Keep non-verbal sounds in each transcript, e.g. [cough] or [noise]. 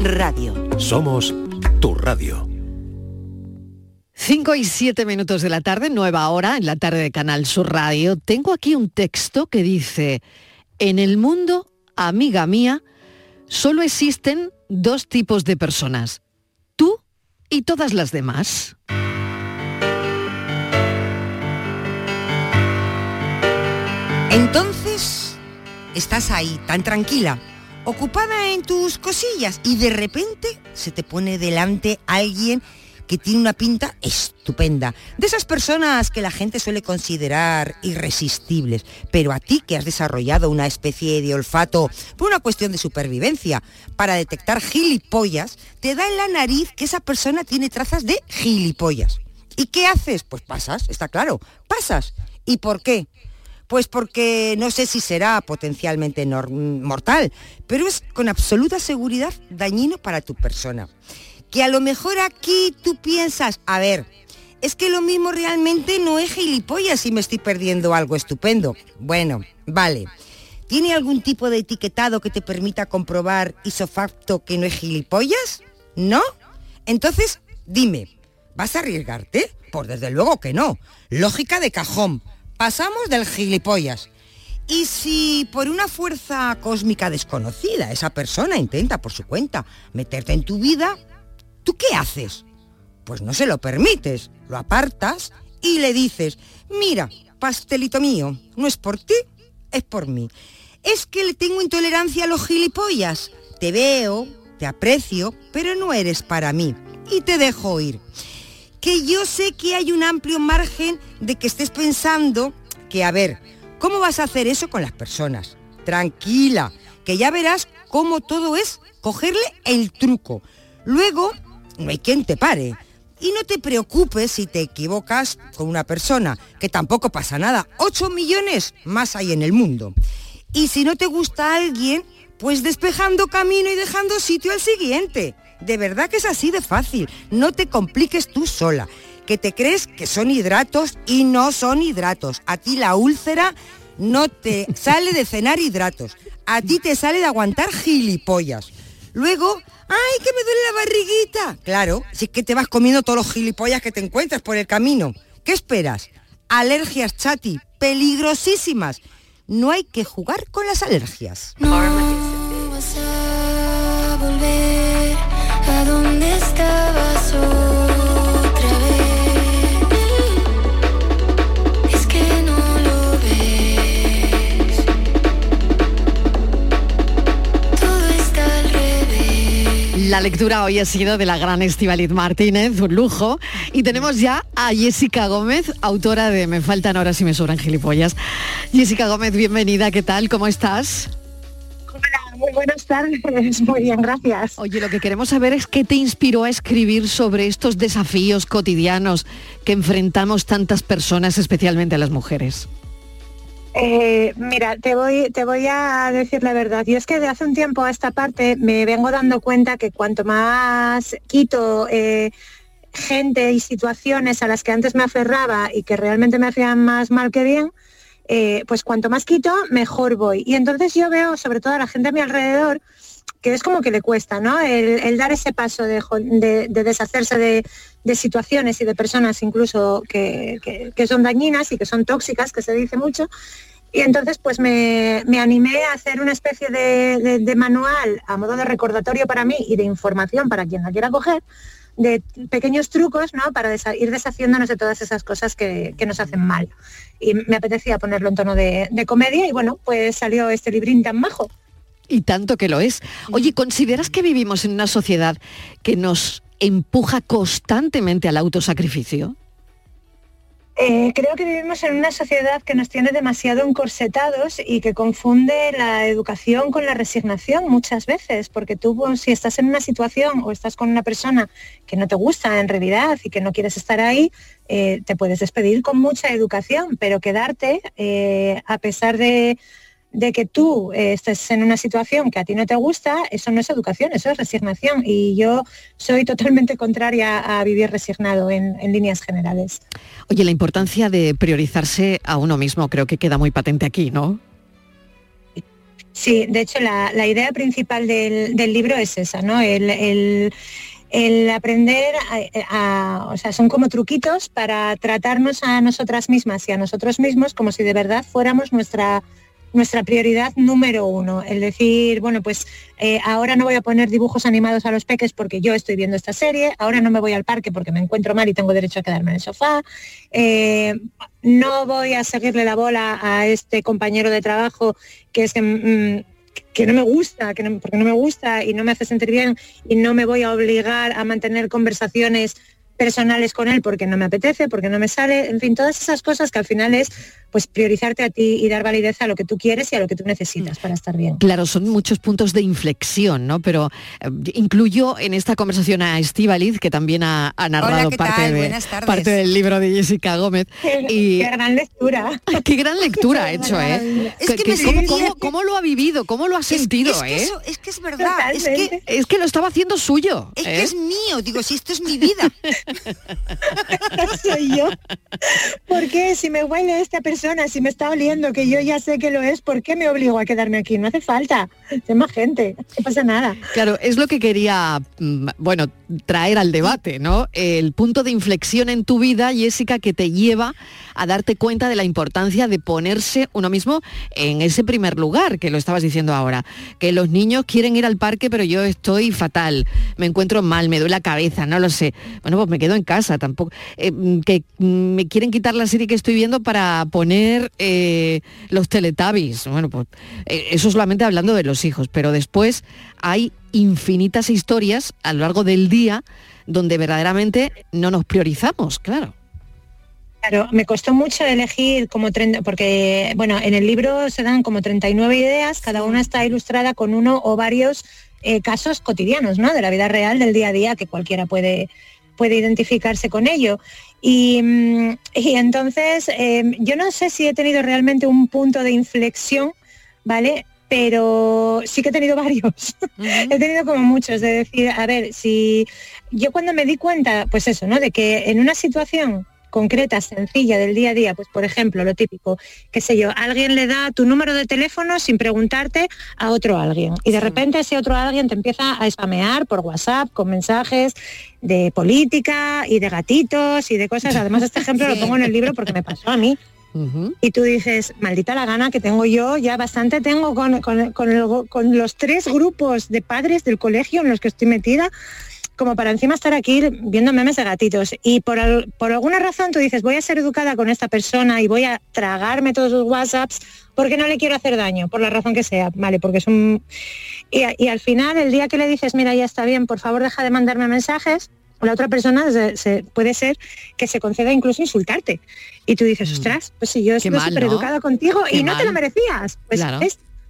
Radio. Somos tu radio. 5 y 7 minutos de la tarde, nueva hora, en la tarde de Canal Sur Radio. Tengo aquí un texto que dice, en el mundo, amiga mía, solo existen dos tipos de personas, tú y todas las demás. Entonces, estás ahí, tan tranquila, ocupada en tus cosillas y de repente se te pone delante alguien que tiene una pinta estupenda. De esas personas que la gente suele considerar irresistibles, pero a ti que has desarrollado una especie de olfato por una cuestión de supervivencia, para detectar gilipollas, te da en la nariz que esa persona tiene trazas de gilipollas. ¿Y qué haces? Pues pasas, está claro, pasas. ¿Y por qué? Pues porque no sé si será potencialmente mortal, pero es con absoluta seguridad dañino para tu persona que a lo mejor aquí tú piensas, a ver, es que lo mismo realmente no es gilipollas si me estoy perdiendo algo estupendo. Bueno, vale. ¿Tiene algún tipo de etiquetado que te permita comprobar isofacto que no es gilipollas? ¿No? Entonces, dime, ¿vas a arriesgarte? Pues desde luego que no. Lógica de cajón. Pasamos del gilipollas. Y si por una fuerza cósmica desconocida esa persona intenta por su cuenta meterte en tu vida, ¿Tú qué haces? Pues no se lo permites, lo apartas y le dices, mira, pastelito mío, no es por ti, es por mí. Es que le tengo intolerancia a los gilipollas. Te veo, te aprecio, pero no eres para mí. Y te dejo ir. Que yo sé que hay un amplio margen de que estés pensando que, a ver, ¿cómo vas a hacer eso con las personas? Tranquila, que ya verás cómo todo es cogerle el truco. Luego no hay quien te pare. Y no te preocupes si te equivocas con una persona, que tampoco pasa nada. 8 millones más hay en el mundo. Y si no te gusta alguien, pues despejando camino y dejando sitio al siguiente. De verdad que es así de fácil. No te compliques tú sola. Que te crees que son hidratos y no son hidratos. A ti la úlcera no te [laughs] sale de cenar hidratos. A ti te sale de aguantar gilipollas. Luego ¡Ay, que me duele la barriguita! Claro, si es que te vas comiendo todos los gilipollas que te encuentras por el camino. ¿Qué esperas? Alergias, chati, peligrosísimas. No hay que jugar con las alergias. No vas a volver a donde estabas La lectura hoy ha sido de la gran Estibaliz Martínez, un lujo. Y tenemos ya a Jessica Gómez, autora de Me faltan horas y me sobran gilipollas. Jessica Gómez, bienvenida, ¿qué tal? ¿Cómo estás? Hola, muy buenas tardes, [laughs] muy bien, gracias. Oye, lo que queremos saber es qué te inspiró a escribir sobre estos desafíos cotidianos que enfrentamos tantas personas, especialmente las mujeres. Eh, mira, te voy, a decir la verdad. Y es que de hace un tiempo a esta parte me vengo dando cuenta que cuanto más quito eh, gente y situaciones a las que antes me aferraba y que realmente me hacían más mal que bien, eh, pues cuanto más quito, mejor voy. Y entonces yo veo, sobre todo a la gente a mi alrededor, que es como que le cuesta, ¿no? El, dar ese paso de, deshacerse de, situaciones y de personas incluso que, son dañinas y que son tóxicas, que se dice mucho. Y entonces pues me, animé a hacer una especie de, manual a modo de recordatorio para mí y de información para quien la quiera coger, de pequeños trucos ¿no? para ir deshaciéndonos de todas esas cosas que, que, nos hacen mal. Y me apetecía ponerlo en tono de, comedia y bueno, pues salió este librín tan majo. Y tanto que lo es. Oye, ¿consideras que vivimos en una sociedad que nos empuja constantemente al autosacrificio? Eh, creo que vivimos en una sociedad que nos tiene demasiado encorsetados y que confunde la educación con la resignación muchas veces, porque tú pues, si estás en una situación o estás con una persona que no te gusta en realidad y que no quieres estar ahí, eh, te puedes despedir con mucha educación, pero quedarte eh, a pesar de de que tú eh, estés en una situación que a ti no te gusta, eso no es educación, eso es resignación. Y yo soy totalmente contraria a vivir resignado en, líneas generales. Oye, la importancia de priorizarse a uno mismo creo que queda muy patente aquí, ¿no? Sí, de hecho la, idea principal del, libro es esa, ¿no? El, aprender, a, o sea, son como truquitos para tratarnos a nosotras mismas y a nosotros mismos como si de verdad fuéramos nuestra nuestra prioridad número uno. El decir, bueno, pues eh, ahora no voy a poner dibujos animados a los peques porque yo estoy viendo esta serie, ahora no me voy al parque porque me encuentro mal y tengo derecho a quedarme en el sofá, eh, no voy a seguirle la bola a este compañero de trabajo que es que... Mm, no me gusta, que porque no me gusta y no me hace sentir bien y no me voy a obligar a mantener conversaciones personales con él porque no me apetece, porque no me sale, en fin, todas esas cosas que al final es pues priorizarte a ti y dar validez a lo que tú quieres y a lo que tú necesitas para estar bien. Claro, son muchos puntos de inflexión, ¿no? Pero eh, incluyo en esta conversación a Estíbaliz, que también ha, narrado parte, de, parte del libro de Jessica Gómez. [laughs] y, qué gran lectura. Qué gran lectura ha hecho, ¿eh? Es que, ¿cómo, lo ha vivido? ¿Cómo lo ha sentido, es, eh? es que es verdad. Es que, es que lo estaba haciendo suyo. Es que ¿eh? es mío. Digo, si esto es mi vida. [laughs] [laughs] soy yo. ¿Por qué? Si me huele esta persona, si me está oliendo, que yo ya sé que lo es, ¿por qué me obligo a quedarme aquí? No hace falta. Hay más gente. No pasa nada. Claro, es lo que quería, mm, bueno, traer al debate, ¿no? El punto de inflexión en tu vida, Jessica, que te lleva a darte cuenta de la importancia de ponerse uno mismo en ese primer lugar, que lo estabas diciendo ahora. Que los niños quieren ir al parque, pero yo estoy fatal, me encuentro mal, me duele la cabeza, no lo sé. Bueno, pues me quedo en casa tampoco. Eh, que me quieren quitar la serie que estoy viendo para poner eh, los teletabis. Bueno, pues eh, eso solamente hablando de los hijos, pero después hay infinitas historias a lo largo del día donde verdaderamente no nos priorizamos, claro. Claro, me costó mucho elegir como 30, porque bueno, en el libro se dan como 39 ideas, cada una está ilustrada con uno o varios casos cotidianos, ¿no? De la vida real, del día a día, que cualquiera puede, puede identificarse con ello. Y, mm, entonces, em, yo no sé si he tenido realmente un punto de inflexión, ¿vale? Pero sí que he tenido [laughs] varios. he tenido como muchos, de decir, a ver, si yo cuando me di cuenta, pues eso, ¿no? De que en una situación concreta, sencilla del día a día, pues por ejemplo, lo típico, qué sé yo, alguien le da tu número de teléfono sin preguntarte a otro alguien y de repente ese otro alguien te empieza a spamear por WhatsApp con mensajes de política y de gatitos y de cosas. Además, este ejemplo lo pongo en el libro porque me pasó a mí. Y tú dices, maldita la gana que tengo yo, ya bastante tengo con, con los tres grupos de padres del colegio en los que estoy metida, como para encima estar aquí viendo memes de gatitos. Y por, por alguna razón tú dices, voy a ser educada con esta persona y voy a tragarme todos los WhatsApps porque no le quiero hacer daño, por la razón que sea, ¿vale? Porque es un... Y, al final, el día que le dices, mira, ya está bien, por favor deja de mandarme mensajes, la otra persona se, puede ser que se conceda incluso insultarte. Y tú dices, mm. ostras, pues si yo estoy súper educada contigo y no te lo merecías. Pues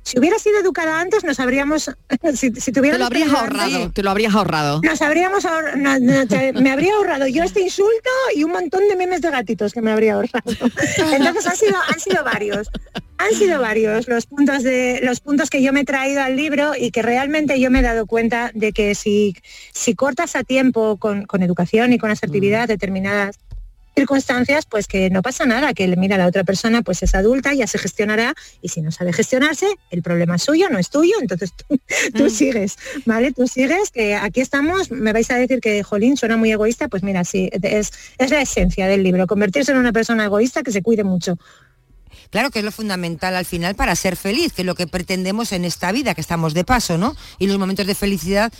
si hubiera sido educada antes, nos habríamos... [laughs] Si, te, lo habrías ahorrado, te lo habrías ahorrado. Nos habríamos ahorrado, me habría ahorrado yo este insulto y un montón de memes de gatitos que me habría ahorrado. [laughs] Entonces han sido, han sido varios. Han sido varios los puntos, de, los puntos que yo me he traído al libro y que realmente yo me he dado cuenta de que si, si cortas a tiempo con, educación y con asertividad mm. determinadas circunstancias, pues que no pasa nada, que mira la otra persona pues es adulta, ya se gestionará y si no sabe gestionarse, el problema es suyo, no es tuyo, entonces [laughs] tú, mm. sigues, ¿vale? Tú sigues, que aquí estamos, me vais a decir que Jolín suena muy egoísta, pues mira, sí, es, es la esencia del libro, convertirse en una persona egoísta que se cuide mucho. Claro que es lo fundamental al final para ser feliz, que es lo que pretendemos en esta vida, que estamos de paso, ¿no? Y los momentos de felicidad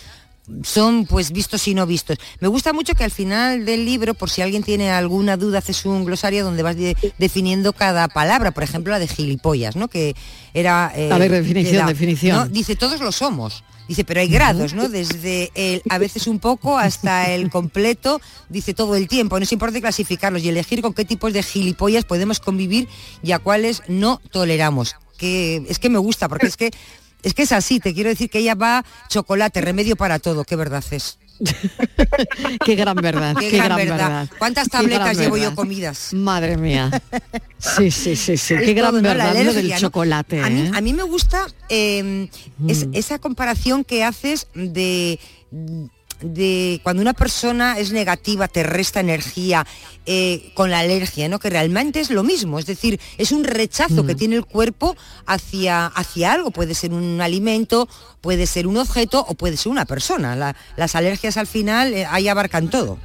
son pues vistos y no vistos. Me gusta mucho que al final del libro, por si alguien tiene alguna duda, haces un glosario donde vas definiendo cada palabra, por ejemplo la de gilipollas, ¿no? Que era... Eh, a ver, definición, definición. Dice, todos lo somos. Dice, pero hay grados, ¿no? Desde el a veces un poco hasta el completo, dice todo el tiempo. No es importante clasificarlos y elegir con qué tipos de gilipollas podemos convivir y a cuáles no toleramos. Que es que me gusta, porque es que es que es así, te quiero decir que ella va chocolate, remedio para todo, qué verdad es. [laughs] qué gran verdad, qué, gran, verdad. ¿Cuántas tabletas llevo yo comidas? Madre mía. Sí, sí, sí, sí. qué gran verdad lo del chocolate. A, mí, ¿eh? me gusta em, mm. esa comparación que haces de de cuando una persona es negativa, te resta energía eh, con la alergia, ¿no? Que realmente es lo mismo, es decir, es un rechazo que mm. tiene el cuerpo hacia, hacia algo, puede ser un alimento, puede ser un objeto o puede ser una persona. las alergias al final eh, ahí abarcan todo.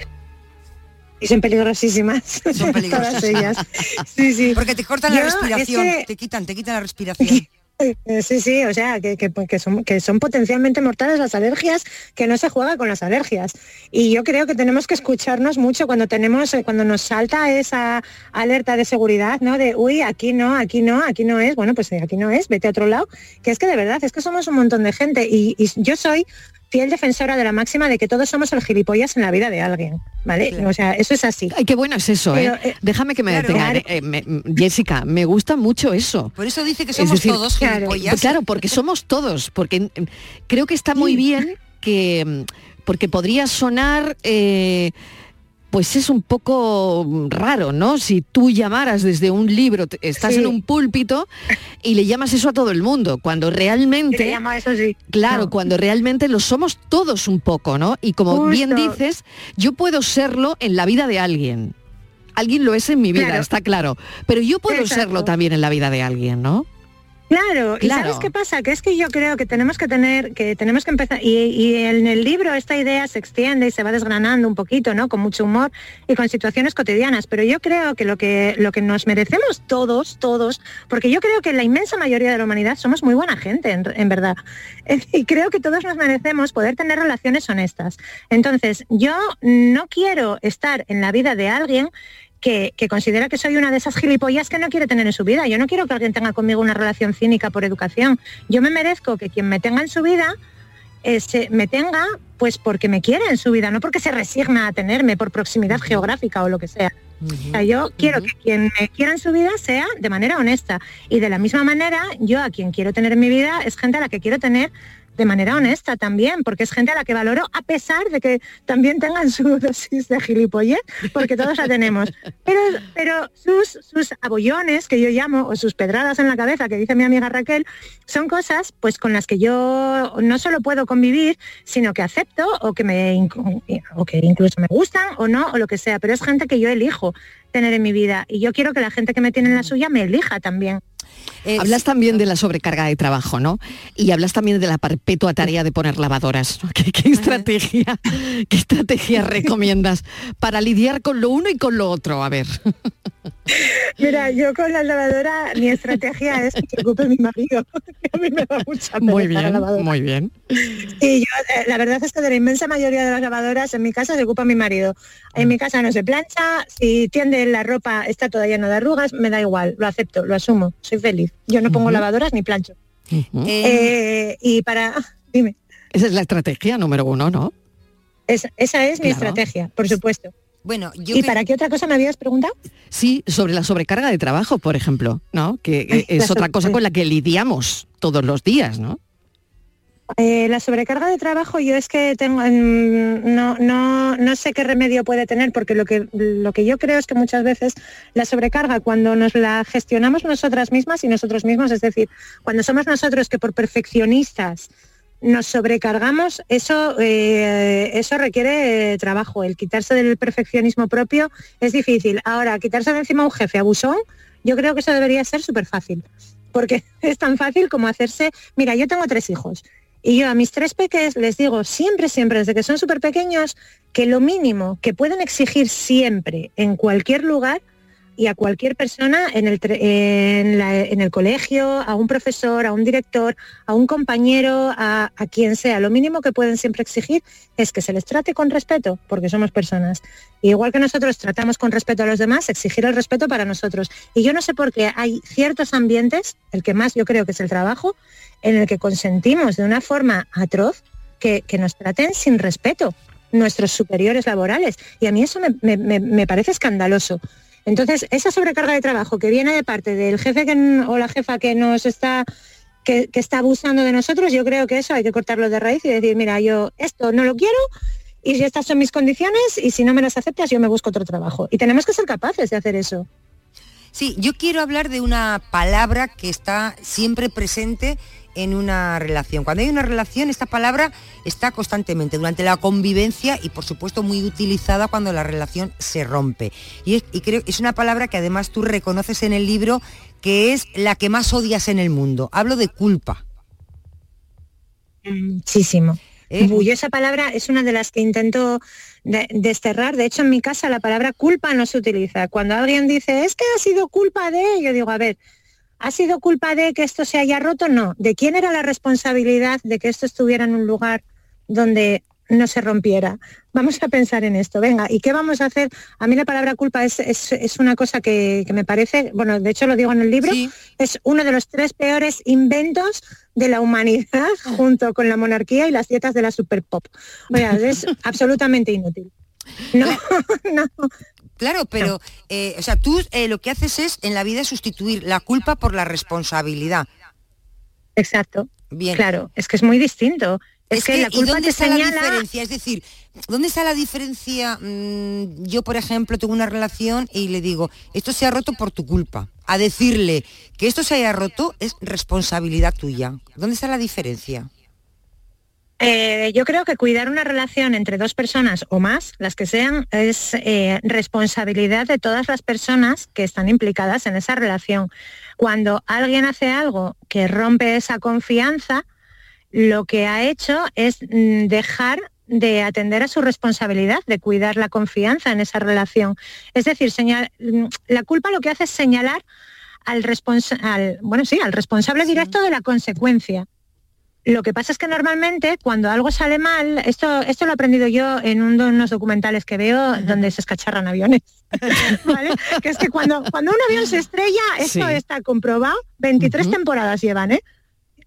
Y son peligrosísimas. Son [laughs] peligrosísimas. ellas. Sí, sí. Porque te cortan la respiración, te quitan, te quitan la respiración. Eh, sí, sí, o sea, que, son, que son potencialmente mortales las alergias, que no se juega con las alergias. Y yo creo que tenemos que escucharnos mucho cuando tenemos, eh, cuando nos salta esa alerta de seguridad, ¿no? De, uy, aquí no, aquí no, aquí no es, bueno, pues eh, aquí no es, vete a otro lado. Que es que de verdad, es que somos un montón de gente y yo soy fiel defensora de la máxima de que todos somos el gilipollas en la vida de alguien, ¿vale? O sea, eso es así. Ay, qué bueno es eso, ¿eh? eh Déjame que me detenga. Eh, Jessica, me gusta mucho eso. Por eso dice que somos todos gilipollas. Claro, porque somos todos, porque mm, creo que está muy bien que... Mm, porque podría sonar... Eh, pues es un poco raro, ¿no? Si tú llamaras desde un libro, estás en un púlpito y le llamas eso a todo el mundo, cuando realmente... llama eso sí. Claro, cuando realmente lo somos todos un poco, ¿no? Y como bien dices, yo puedo serlo en la vida de alguien. Alguien lo es en mi vida, está claro. Pero yo puedo serlo también en la vida de alguien, ¿no? Claro, y ¿sabes qué pasa? Que es que yo creo que tenemos que tener, que tenemos que empezar, y, en el libro esta idea se extiende y se va desgranando un poquito, ¿no? Con mucho humor y con situaciones cotidianas, pero yo creo que lo que, lo que nos merecemos todos, todos, porque yo creo que la inmensa mayoría de la humanidad somos muy buena gente, en verdad, [laughs] y creo que todos nos merecemos poder tener relaciones honestas. Entonces, yo no quiero estar en la vida de alguien que, considera que soy una de esas gilipollas que no quiere tener en su vida. Yo no quiero que alguien tenga conmigo una relación cínica por educación. Yo me merezco que quien me tenga en su vida eh, me tenga pues porque me quiere en su vida, no porque se resigna a tenerme por proximidad geográfica o lo que sea. yo quiero que quien me quiera en su vida sea de manera honesta. Y de la misma manera, yo a quien quiero tener en mi vida es gente a la que quiero tener de manera honesta también, porque es gente a la que valoro a pesar de que también tengan su [laughs] dosis de gilipollez, porque todos la tenemos. Pero, pero sus, sus abollones, que yo llamo, o sus pedradas en la cabeza, que dice mi amiga Raquel, son cosas pues con las que yo no solo puedo convivir, sino que acepto o que, me, o que incluso me gustan o no, o lo que sea, pero es gente que yo elijo tener en mi vida y yo quiero que la gente que me tiene en la suya me elija también. Eh, hablas también de la sobrecarga de trabajo, ¿no? Y hablas también de la perpetua tarea de poner lavadoras. [laughs] ¿Qué, estrategia, qué estrategia [laughs] recomiendas para lidiar con lo uno y con lo otro? A ver. [laughs] Mira, yo con la lavadora mi estrategia es que se ocupe mi marido. a mí me da mucha Muy bien, muy bien. Y yo, eh, la verdad es que de la inmensa mayoría de las lavadoras en mi casa se ocupa mi marido. En mi casa no se plancha, si tiende la ropa está toda llena de arrugas, me da igual, lo acepto, lo asumo, soy feliz. Yo no pongo lavadoras ni plancho. Eh, y para... Dime. Esa es la estrategia número uno, ¿no? esa es mi estrategia, por supuesto. Bueno, ¿Y para qué otra cosa me habías preguntado? Sí, sobre la sobrecarga de trabajo, por ejemplo, ¿no? Que es otra cosa con la que lidiamos todos los días, ¿no? Eh, la sobrecarga de trabajo yo es que tengo no, no, no sé qué remedio puede tener porque lo que, lo que yo creo es que muchas veces la sobrecarga cuando nos la gestionamos nosotras mismas y nosotros mismos, es decir, cuando somos nosotros que por perfeccionistas nos sobrecargamos, eso, eh, eso requiere eh, trabajo. El quitarse del perfeccionismo propio es difícil. Ahora, quitarse de encima un jefe abusón, yo creo que eso debería ser súper fácil. Porque [laughs] es tan fácil como hacerse, mira, yo tengo tres hijos y yo a mis tres peques les digo siempre, siempre, desde que son súper pequeños, que lo mínimo que pueden exigir siempre en cualquier lugar y a cualquier persona en el, en, el, colegio, a un profesor, a un director, a un compañero, a, a, quien sea. Lo mínimo que pueden siempre exigir es que se les trate con respeto, porque somos personas. igual que nosotros tratamos con respeto a los demás, exigir el respeto para nosotros. Y yo no sé por qué hay ciertos ambientes, el que más yo creo que es el trabajo, en el que consentimos de una forma atroz que, nos traten sin respeto nuestros superiores laborales. Y a mí eso me parece escandaloso. Entonces, esa sobrecarga de trabajo que viene de parte del jefe o la jefa que nos está que, está abusando de nosotros, yo creo que eso hay que cortarlo de raíz y decir, mira, yo esto no lo quiero y si estas son mis condiciones y si no me las aceptas, yo me busco otro trabajo. Y tenemos que ser capaces de hacer eso. Sí, yo quiero hablar de una palabra que está siempre presente en una relación. Cuando hay una relación, esta palabra está constantemente durante la convivencia y por supuesto muy utilizada cuando la relación se rompe. Y, creo que es una palabra que además tú reconoces en el libro que es la que más odias en el mundo. Hablo de culpa. Muchísimo. ¿Eh? esa palabra es una de las que intento desterrar. De hecho, en mi casa la palabra culpa no se utiliza. Cuando alguien dice, es que ha sido culpa de, yo digo, a ver, ¿ha sido culpa de que esto se haya roto? No. ¿De quién era la responsabilidad de que esto estuviera en un lugar donde no se rompiera. Vamos a pensar en esto, venga, ¿y qué vamos a hacer? A mí la palabra culpa es, una cosa que, me parece, bueno, de hecho lo digo en el libro, es uno de los tres peores inventos de la humanidad [laughs] junto con la monarquía y las dietas de la super pop. es [laughs] absolutamente inútil. No, [laughs] no. Claro, pero, eh, o sea, tú eh, lo que haces es en la vida sustituir la culpa por la responsabilidad. Exacto. Bien. Claro, es que es muy distinto. Es, que, la culpa dónde está la diferencia? Es decir, ¿dónde está la diferencia? Mm, yo, por ejemplo, tengo una relación y le digo, esto se ha roto por tu culpa. A decirle que esto se haya roto es responsabilidad tuya. ¿Dónde está la diferencia? Eh, yo creo que cuidar una relación entre dos personas o más, las que sean, es eh, responsabilidad de todas las personas que están implicadas en esa relación. Cuando alguien hace algo que rompe esa confianza, lo que ha hecho es mm, dejar de atender a su responsabilidad, de cuidar la confianza en esa relación. Es decir, mm, la culpa lo que hace es señalar al, bueno, sí, al responsable directo de la consecuencia. Lo que pasa es que normalmente cuando algo sale mal, esto, esto lo he aprendido yo en unos documentales que veo donde se escacharran aviones, [laughs] que es que cuando, cuando un avión se estrella, esto está comprobado, 23 temporadas llevan, ¿eh?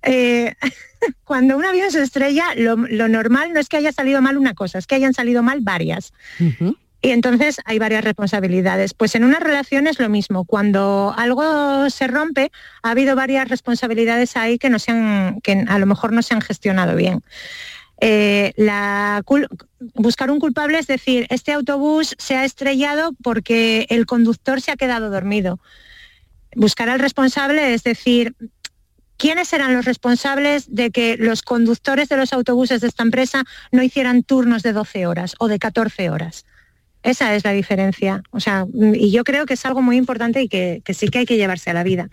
Eh, [laughs] cuando un avión se estrella, lo, normal no es que haya salido mal una cosa, es que hayan salido mal varias. Y entonces hay varias responsabilidades. Pues en una relación es lo mismo. Cuando algo se rompe, ha habido varias responsabilidades ahí que, no se que a lo mejor no se han gestionado bien. Eh, buscar un culpable es decir, este autobús se ha estrellado porque el conductor se ha quedado dormido. Buscar al responsable es decir, ¿Quiénes eran los responsables de que los conductores de los autobuses de esta empresa no hicieran turnos de 12 horas o de 14 horas? Esa es la diferencia. O sea, y yo creo que es algo muy importante y que, sí que hay que llevarse a la vida.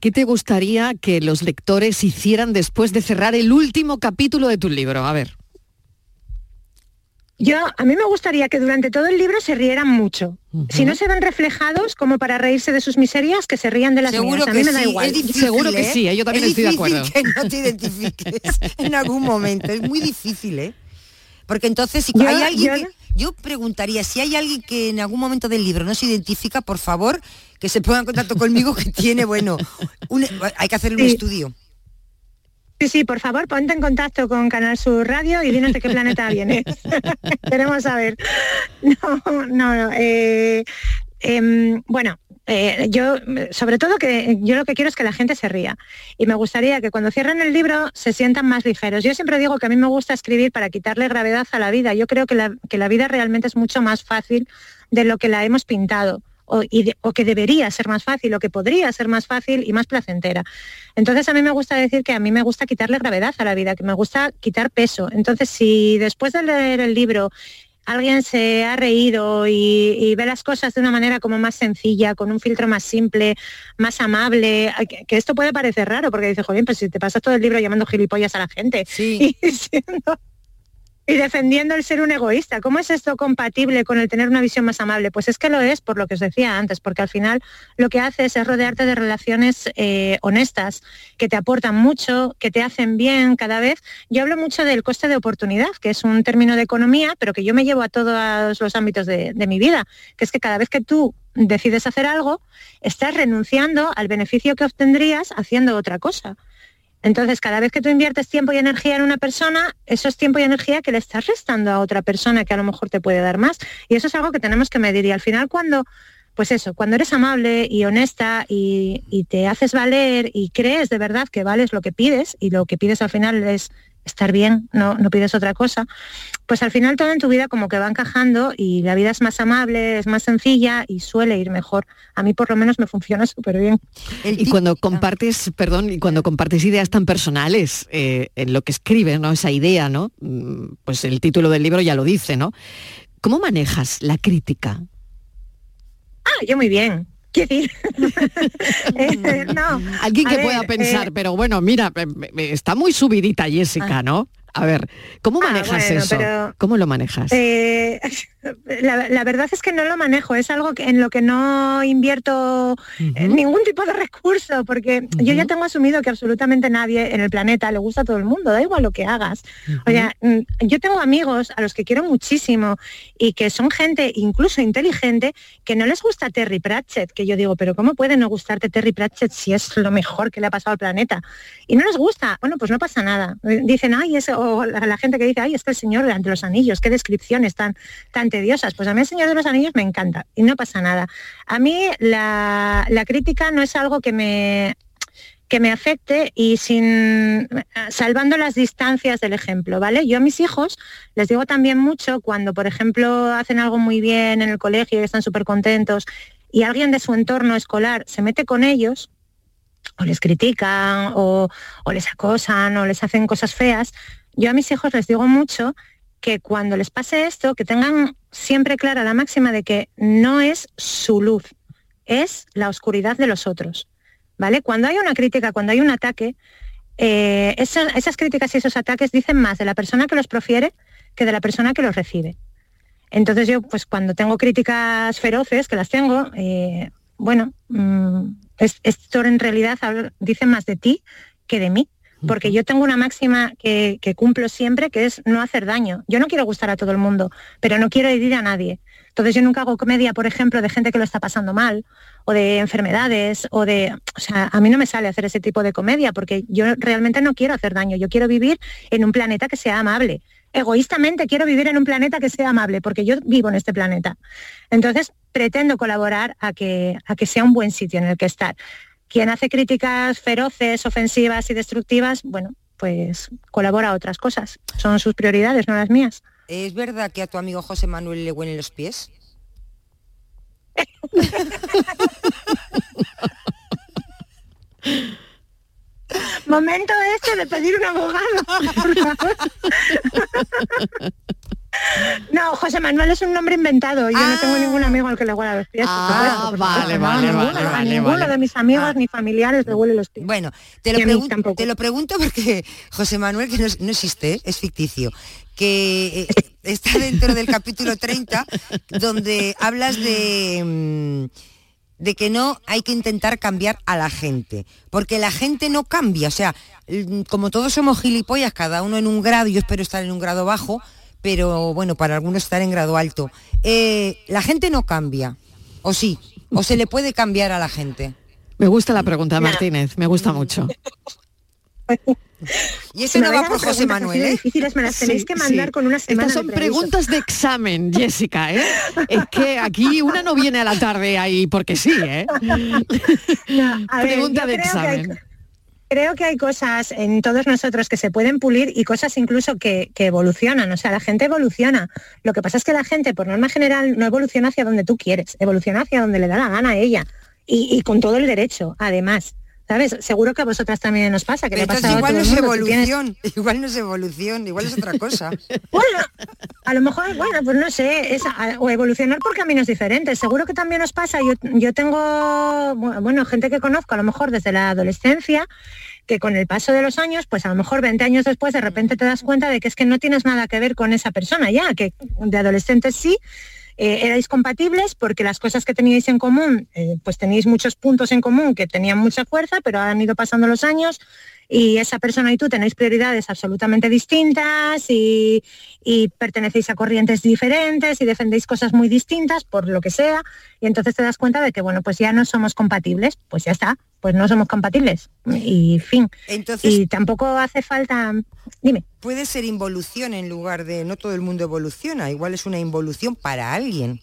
¿Qué te gustaría que los lectores hicieran después de cerrar el último capítulo de tu libro? A ver. Yo, a mí me gustaría que durante todo el libro se rieran mucho. Si no se ven reflejados como para reírse de sus miserias, que se rían de las Seguro mías. A mí me da igual. Seguro que ¿eh? sí, ¿eh? yo también estoy de acuerdo. que no te identifiques [laughs] en algún momento. Es muy difícil, ¿eh? Porque entonces, si hay alguien yo, preguntaría, si hay alguien que en algún momento del libro no se identifica, por favor, que se ponga en contacto conmigo, que tiene, bueno, hay que hacer un estudio. Sí, sí, por favor, ponte en contacto con Canal Sur Radio y dinos de qué planeta [laughs] vienes. [laughs] Queremos saber. No, no, no. Eh, em, bueno, eh, yo, sobre todo que yo lo que quiero es que la gente se ría. Y me gustaría que cuando cierren el libro se sientan más ligeros. Yo siempre digo que a mí me gusta escribir para quitarle gravedad a la vida. Yo creo que la, que la vida realmente es mucho más fácil de lo que la hemos pintado o, que debería ser más fácil o que podría ser más fácil y más placentera. Entonces a mí me gusta decir que a mí me gusta quitarle gravedad a la vida, que me gusta quitar peso. Entonces si después de leer el libro alguien se ha reído y, ve las cosas de una manera como más sencilla, con un filtro más simple, más amable, que, esto puede parecer raro porque dice, joder, pues si te pasas todo el libro llamando gilipollas a la gente sí. [laughs] y siendo y defendiendo el ser un egoísta. ¿Cómo es esto compatible con el tener una visión más amable? Pues es que lo es por lo que os decía antes, porque al final lo que haces es rodearte de relaciones eh, honestas, que te aportan mucho, que te hacen bien cada vez. Yo hablo mucho del coste de oportunidad, que es un término de economía, pero que yo me llevo a todos los ámbitos de, de mi vida, que es que cada vez que tú decides hacer algo, estás renunciando al beneficio que obtendrías haciendo otra cosa. Entonces, cada vez que tú inviertes tiempo y energía en una persona, eso es tiempo y energía que le estás restando a otra persona que a lo mejor te puede dar más. Y eso es algo que tenemos que medir. Y al final, cuando, pues eso, cuando eres amable y honesta y, te haces valer y crees de verdad que vales lo que pides, y lo que pides al final es estar bien, no, no pides otra cosa, pues al final todo en tu vida como que va encajando y la vida es más amable, es más sencilla y suele ir mejor. A mí por lo menos me funciona súper bien. Y cuando compartes, perdón, y cuando compartes ideas tan personales eh, en lo que escribes, ¿no? Esa idea, ¿no? Mm, pues el título del libro ya lo dice, ¿no? ¿Cómo manejas la crítica? Ah, yo muy bien. Eh, [laughs] no. Alguien que pueda pensar, eh, pero bueno, mira, está muy subidita Jessica, ah. ¿no? A ver, ¿cómo ah, manejas eso? ¿Cómo lo manejas? Eh, [laughs] la, verdad es que no lo manejo, es algo en lo que no invierto eh, ningún tipo de recurso, porque yo ya tengo asumido que absolutamente nadie en el planeta le gusta a todo el mundo, da igual lo que hagas. O sea, mm, yo tengo amigos a los que quiero muchísimo y que son gente incluso inteligente que no les gusta Terry Pratchett, que yo digo, pero ¿cómo puede no gustarte Terry Pratchett si es lo mejor que le ha pasado al planeta? Y no les gusta, bueno, pues no pasa nada. Dicen, ay, eso la, gente que dice, ay, es el Señor de los Anillos, qué descripciones tan, tan tediosas. Pues a mí el Señor de los Anillos me encanta y no pasa nada. A mí la, crítica no es algo que me que me afecte y sin salvando las distancias del ejemplo, ¿vale? Yo a mis hijos les digo también mucho cuando, por ejemplo, hacen algo muy bien en el colegio y están súper contentos y alguien de su entorno escolar se mete con ellos, o les critican, o les acosan, o les hacen cosas feas, yo a mis hijos les digo mucho que cuando les pase esto, que tengan siempre clara la máxima de que no es su luz, es la oscuridad de los otros. ¿Vale? Cuando hay una crítica, cuando hay un ataque, eh, esas, críticas y esos ataques dicen más de la persona que los profiere que de la persona que los recibe. Entonces yo, pues cuando tengo críticas feroces, que las tengo, eh, bueno, mm, esto en realidad dice más de ti que de mí porque yo tengo una máxima que, cumplo siempre, que es no hacer daño. Yo no quiero gustar a todo el mundo, pero no quiero herir a nadie. Entonces yo nunca hago comedia, por ejemplo, de gente que lo está pasando mal, o de enfermedades, o de... O sea, a mí no me sale hacer ese tipo de comedia, porque yo realmente no quiero hacer daño. Yo quiero vivir en un planeta que sea amable. Egoístamente quiero vivir en un planeta que sea amable, porque yo vivo en este planeta. Entonces, pretendo colaborar a que, a que sea un buen sitio en el que estar. Quien hace críticas feroces, ofensivas y destructivas, bueno, pues colabora a otras cosas. Son sus prioridades, no las mías. ¿Es verdad que a tu amigo José Manuel le huelen los pies? Momento este de pedir un abogado, [laughs] No, José Manuel es un nombre inventado. Yo no tengo ningún ah. amigo al que le huela los pies. Ah, vale, vale, vale, ninguno de mis amigos ah. ni familiares le huele los pies. Bueno, te lo, pregunto, te lo pregunto porque [laughs] José Manuel, que no, existe, es ficticio, que eh, [laughs] está dentro del capítulo 30, donde hablas de... Mm, de que no hay que intentar cambiar a la gente, porque la gente no cambia, o sea, mm, como todos somos gilipollas, cada uno en un grado, yo espero estar en un grado bajo, pero bueno, para algunos estar en grado alto. Eh, la gente no cambia, ¿o sí? ¿O se le puede cambiar a la gente? Me gusta la pregunta, Martínez, me gusta mucho. Y eso no va por José Manuel, ¿eh? Difíciles, me las tenéis que mandar con una semana Estas son preguntas de examen, Jessica, ¿eh? Es que aquí una no viene a la tarde ahí porque sí, ¿eh? [laughs] Pregunta de examen creo que hay cosas en todos nosotros que se pueden pulir y cosas incluso que, evolucionan. O sea, la gente evoluciona. Lo que pasa es que la gente, por norma general, no evoluciona hacia donde tú quieres, evoluciona hacia donde le da la gana a ella. Y, con todo el derecho, además. ¿Sabes? Seguro que a vosotras también nos pasa. Que igual no es evolución, igual no es evolución, igual es otra cosa. [laughs] bueno, a lo mejor, bueno, pues no sé, o evolucionar por caminos diferentes. Seguro que también nos pasa. Yo, yo tengo, bueno, gente que conozco a lo mejor desde la adolescencia, que con el paso de los años, pues a lo mejor 20 años después, de repente te das cuenta de que es que no tienes nada que ver con esa persona ya, que de adolescentes sí, eh, erais compatibles porque las cosas que teníais en común, eh, pues teníais muchos puntos en común que tenían mucha fuerza, pero han ido pasando los años y esa persona y tú tenéis prioridades absolutamente distintas y, pertenecéis a corrientes diferentes y defendéis cosas muy distintas por lo que sea y entonces te das cuenta de que bueno pues ya no somos compatibles pues ya está pues no somos compatibles y fin. Entonces, y tampoco hace falta dime. Puede ser involución en lugar de no todo el mundo evoluciona igual es una involución para alguien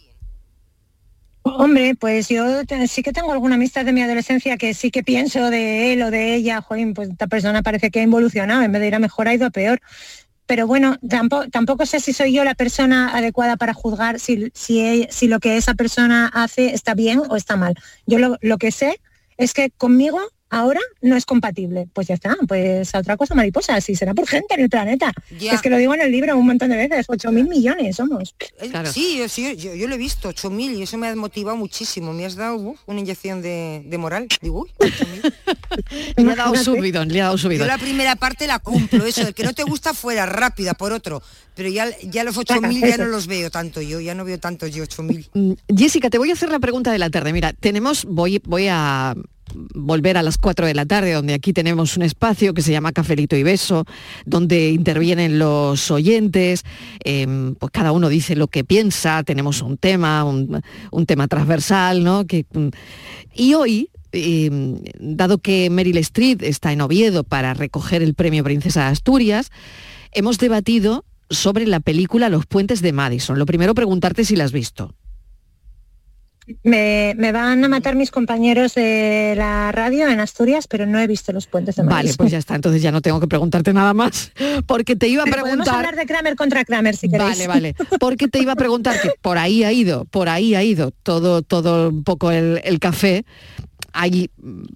Hombre, pues yo sí que tengo alguna amistad de mi adolescencia que sí que pienso de él o de ella, joder, pues esta persona parece que ha involucionado, en vez de ir a mejor ha ido a peor. Pero bueno, tampoco, tampoco sé si soy yo la persona adecuada para juzgar si, si, si lo que esa persona hace está bien o está mal. Yo lo, lo que sé es que conmigo ahora no es compatible. Pues ya está, pues a otra cosa mariposa, si será por gente en el planeta. Ya. Es que lo digo en el libro un montón de veces, 8 mil millones somos. Claro. Sí, yo, sí, yo, yo lo he visto, 8.000, y eso me ha motivado muchísimo. Me has dado uf, una inyección de, de moral. Digo, uy, 8.000. [laughs] Le ha dado subidón, le ha dado Yo subidón. la primera parte la cumplo, eso, el que no te gusta fuera, rápida, por otro. Pero ya, ya los 8.000 ya no los veo tanto yo, ya no veo tanto yo 8.000. Mm, Jessica, te voy a hacer la pregunta de la tarde. Mira, tenemos, voy, voy a volver a las 4 de la tarde, donde aquí tenemos un espacio que se llama Cafelito y Beso, donde intervienen los oyentes, em, pues cada uno dice lo que piensa, tenemos un tema, un, tema transversal, ¿no? Que, mm, y hoy, em, dado que Meryl Streep está en Oviedo para recoger el premio Princesa de Asturias, hemos debatido sobre la película Los puentes de Madison. Lo primero, preguntarte si la has visto. Me, me van a matar mis compañeros de la radio en Asturias, pero no he visto los puentes de Vale, Madison. pues ya está, entonces ya no tengo que preguntarte nada más, [laughs] porque te iba a Podemos preguntar... hablar de Kramer contra Kramer si queréis. Vale, vale, porque te iba a preguntar que por ahí ha ido, por ahí ha ido todo, todo un poco el, el café. Ahí,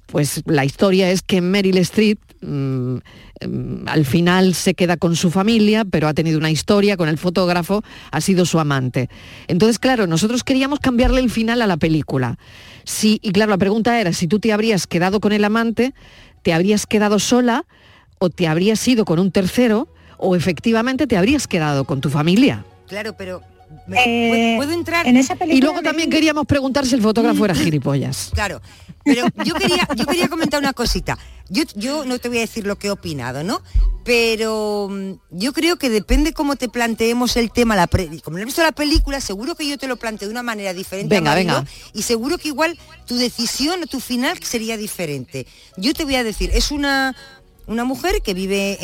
pues la historia es que Meryl Streep mm, mm, al final se queda con su familia, pero ha tenido una historia con el fotógrafo, ha sido su amante. Entonces, claro, nosotros queríamos cambiarle el final a la película. Sí, y claro, la pregunta era si tú te habrías quedado con el amante, te habrías quedado sola o te habrías ido con un tercero o efectivamente te habrías quedado con tu familia. Claro, pero Eh, ¿puedo, puedo entrar? En esa película Y luego también queríamos preguntar si el fotógrafo era [laughs] gilipollas. Claro, pero yo quería, yo quería comentar una cosita. Yo, yo no te voy a decir lo que he opinado, ¿no? Pero mm, yo creo que depende cómo te planteemos el tema. La pre- como no he visto la película, seguro que yo te lo planteo de una manera diferente. Venga, venga. Y seguro que igual tu decisión o tu final sería diferente. Yo te voy a decir, es una, una mujer que vive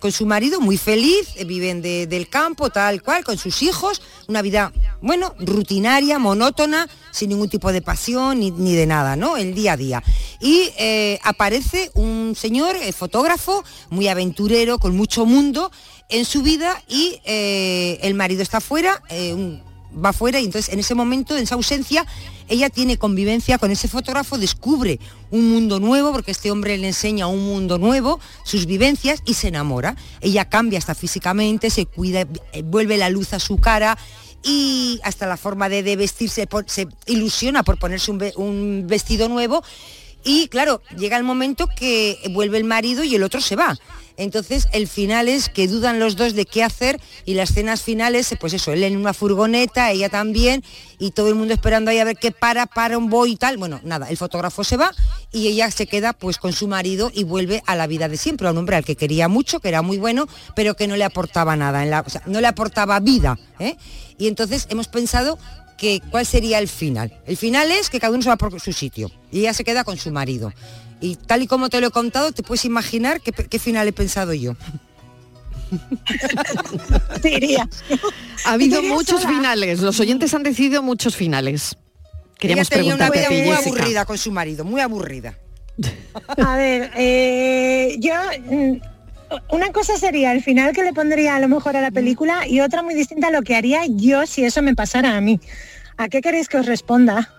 con su marido muy feliz, viven de- del campo, tal cual, con sus hijos, una vida, bueno, rutinaria, monótona, sin ningún tipo de pasión ni, de nada, ¿no? El día a día. Y eh, aparece un señor, eh, fotógrafo, muy aventurero, con mucho mundo en su vida y eh, el marido está fuera, va fuera y entonces en ese momento, en esa ausencia, ella tiene convivencia con ese fotógrafo, descubre un mundo nuevo, porque este hombre le enseña un mundo nuevo, sus vivencias y se enamora. Ella cambia hasta físicamente, se cuida, eh, vuelve la luz a su cara y hasta la forma de, vestirse se ilusiona por ponerse un vestido nuevo y claro, llega el momento que vuelve el marido y el otro se va. Entonces el final es que dudan los dos de qué hacer y las escenas finales, pues eso, él en una furgoneta, ella también, y todo el mundo esperando ahí a ver qué para, para un boy y tal. Bueno, nada, el fotógrafo se va y ella se queda pues con su marido y vuelve a la vida de siempre, a un hombre al que quería mucho, que era muy bueno, pero que no le aportaba nada, en la, no le aportaba vida. ¿eh? Y entonces hemos pensado que cuál sería el final. El final es que cada uno se va por su sitio y ella se queda con su marido. Y tal y como te lo he contado, te puedes imaginar qué, qué final he pensado yo. [laughs] diría. Ha habido muchos sola. finales, los oyentes han decidido muchos finales. Queríamos ella tenía una preguntarte vida muy Jessica. aburrida con su marido, muy aburrida. A ver, eh, yo mm, una cosa sería el final que le pondría a lo mejor a la película y otra muy distinta a lo que haría yo si eso me pasara a mí. ¿A qué queréis que os responda?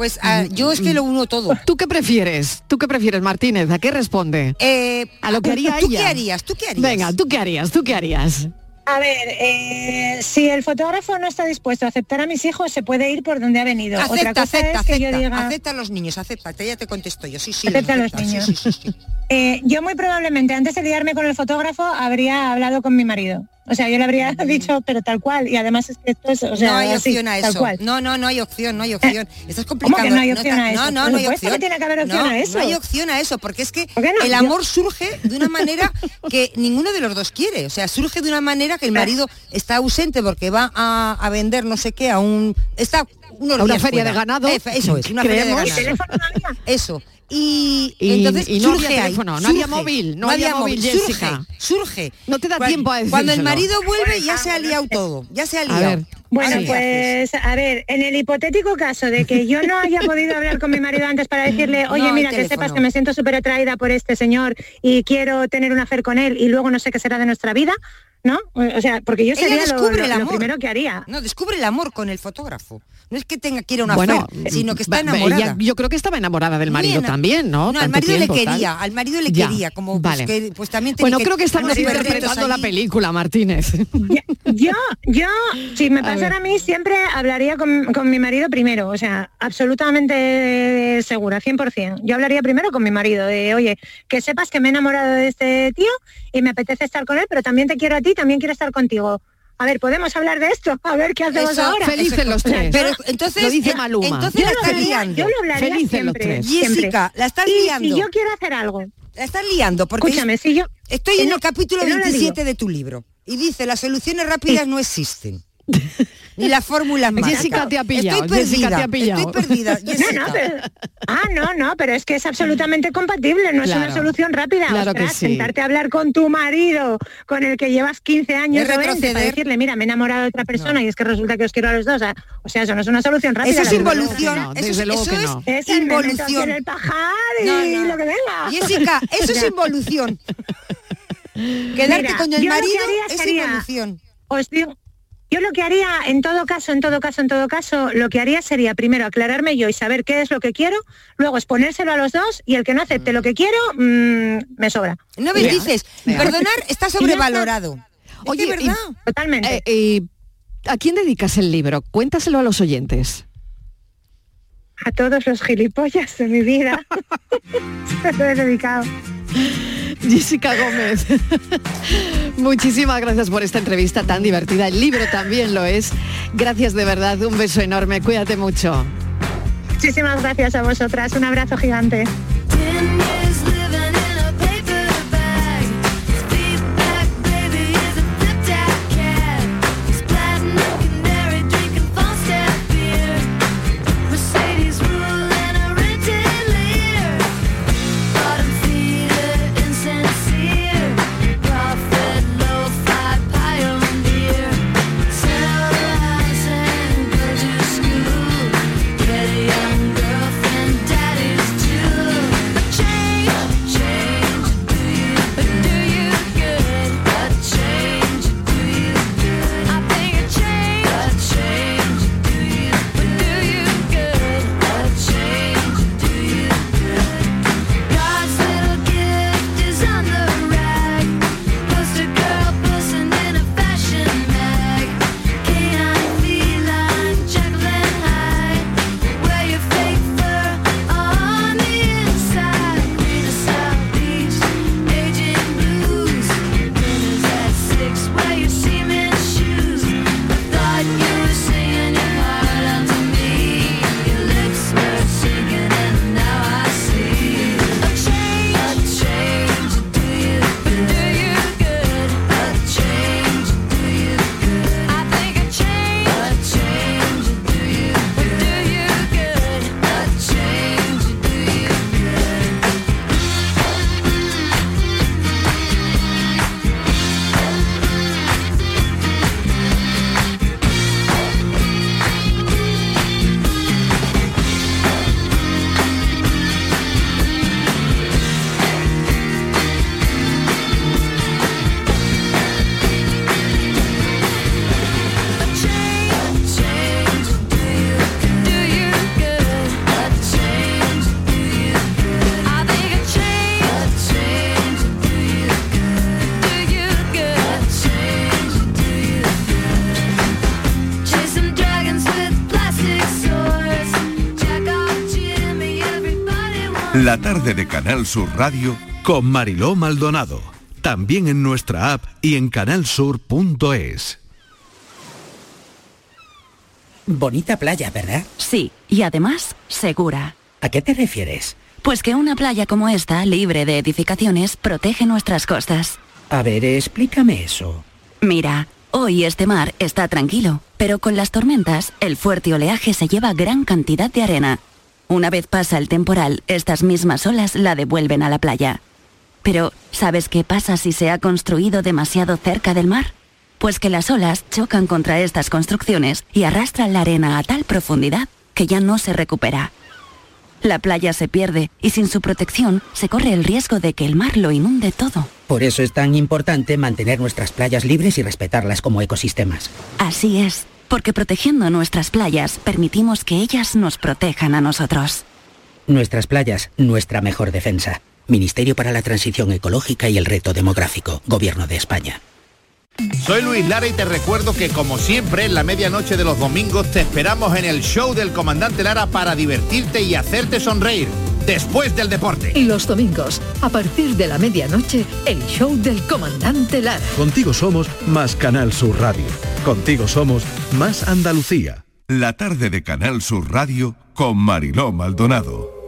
Pues ah, yo es que lo uno todo. ¿Tú qué prefieres? ¿Tú qué prefieres, Martínez? ¿A qué responde? Eh, A lo que haría ¿Tú ella. qué harías? ¿Tú qué harías? Venga, ¿tú qué harías? ¿Tú qué harías? A ver, eh, si el fotógrafo no está dispuesto a aceptar a mis hijos, se puede ir por donde ha venido. Otra Acepta, cosa acepta, es que yo acepta, diga, acepta a los niños, acepta, ya te contesto yo, sí, sí. Acepta a los sí, niños. sí, sí, sí. eh, yo muy probablemente antes de liarme con el fotógrafo habría hablado con mi marido. O sea, yo le habría dicho, pero tal cual. Y además es que esto es, o sea, no hay así, opción a tal eso. cual. No, no, no hay opción, no hay opción. Estás ¿Cómo complicando. que no hay opción está- a eso? No, no, no hay que opción. tiene que haber opción No, a eso. No hay opción a eso, porque es que ¿Por qué no? el Yo- amor surge de una manera que ninguno de los dos quiere. O sea, surge de una manera que el marido está ausente porque va a, a vender no sé qué, a un. Está unos A una días feria fuera. de ganado, Eso es, una feria de creemos. ¿Y ganado. no? Eso. Y, Y- entonces y no surge había ahí, teléfono, no había surge. móvil, no había móvil, surge, Jessica. Surge. No te da tiempo a Cuando el marido vuelve ya se ha liado todo. Ya se ha A liado. ver. Bueno, pues a ver, en el hipotético caso de que yo no haya podido hablar con mi marido antes para decirle, oye, No mira, que sepas que me siento súper atraída por este señor y quiero tener una fer con él y luego no sé qué será de nuestra vida, ¿no? O sea, porque yo sería lo, descubre lo- el lo amor. primero que haría. No, descubre el amor con el fotógrafo. No es que tenga que ir a una bueno, fer, sino que está enamorada. ella- yo creo que estaba enamorada del marido también, ¿no? No, al marido tiempo, le tal. quería, al marido le Ya, quería, como pues, vale. que, pues también tenía Bueno, que- creo que estamos interpretando la película, Martínez. Yo, yo, si me A pasara a mí, siempre hablaría con, con mi marido primero, o sea, absolutamente segura, 100%. Yo hablaría primero con mi marido, de, oye, que sepas que me he enamorado de este tío y me apetece estar con él, pero también te quiero a ti, también quiero estar contigo. A ver, ¿podemos hablar de esto? A ver qué hacemos Eso, ahora. Felices los tres. Pero entonces, Lo dice Maluma. entonces Yo la estás liando. yo lo hablaría Felices los siempre, tres. siempre. Jessica, la estás Y liando. Si yo quiero hacer algo, La estás liando porque escúchame, si yo... estoy en el capítulo que no la 27 de tu libro y dice las soluciones rápidas no existen. Ni las fórmulas mágicas. Jessica te ha pillado, Estoy Jessica te ha pillado. Estoy perdida, [laughs] No, Jessica. no, pero, ah, no, no, pero es que es absolutamente compatible, no es una solución rápida. Claro que Ostras, sí. sentarte a hablar con tu marido, con el que llevas 15 años o 20, para decirle, mira, me he enamorado de otra persona y es que resulta que os quiero a los dos. ah, O sea, eso no es una solución rápida. Eso es involución. desde es, luego eso que es no. Involución. en el pajar y No, no. lo que venga. Jessica, eso es [laughs] involución. Quedarte Mira, con el que marido haría es sería- involución. Os digo, yo lo que haría, en todo caso, en todo caso, en todo caso, lo que haría sería primero aclararme yo y saber qué es lo que quiero, luego exponérselo a los dos y el que no acepte lo que quiero, mm, me sobra. No me dices, perdonar está sobrevalorado. Oye, y- ¿verdad? Totalmente. Eh, eh, ¿A quién dedicas el libro? Cuéntaselo a los oyentes. a todos los gilipollas de mi vida. [laughs] [laughs] Se lo he dedicado. [laughs] Jessica Gómez. [laughs] Muchísimas gracias por esta entrevista tan divertida. El libro también lo es. Gracias de verdad. Un beso enorme. Cuídate mucho. Muchísimas gracias a vosotras. Un abrazo gigante. La tarde de Canal Sur Radio con Mariló Maldonado. También en nuestra app y en canalsur.es. Bonita playa, ¿verdad? Sí, y además segura. ¿A qué te refieres? Pues que una playa como esta, libre de edificaciones, protege nuestras costas. A ver, explícame eso. Mira, hoy este mar está tranquilo, pero con las tormentas, el fuerte oleaje se lleva gran cantidad de arena. Una vez pasa el temporal, estas mismas olas la devuelven a la playa. Pero, ¿sabes qué pasa si se ha construido demasiado cerca del mar? Pues que las olas chocan contra estas construcciones y arrastran la arena a tal profundidad que ya no se recupera. La playa se pierde y sin su protección se corre el riesgo de que el mar lo inunde todo. Por eso es tan importante mantener nuestras playas libres y respetarlas como ecosistemas. Así es, porque protegiendo nuestras playas permitimos que ellas nos protejan a nosotros. Nuestras playas, nuestra mejor defensa. Ministerio para la Transición Ecológica y el Reto Demográfico, Gobierno de España. Soy Luis Lara y te recuerdo que como siempre en la medianoche de los domingos te esperamos en el show del comandante Lara para divertirte y hacerte sonreír después del deporte. Y los domingos, a partir de la medianoche, el show del comandante Lara. Contigo somos más Canal Sur Radio. Contigo somos más Andalucía. La tarde de Canal Sur Radio con Mariló Maldonado.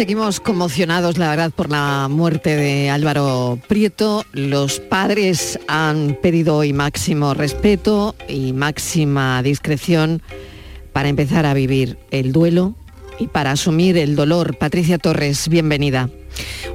Seguimos conmocionados, la verdad, por la muerte de Álvaro Prieto. Los padres han pedido hoy máximo respeto y máxima discreción para empezar a vivir el duelo y para asumir el dolor. Patricia Torres, bienvenida.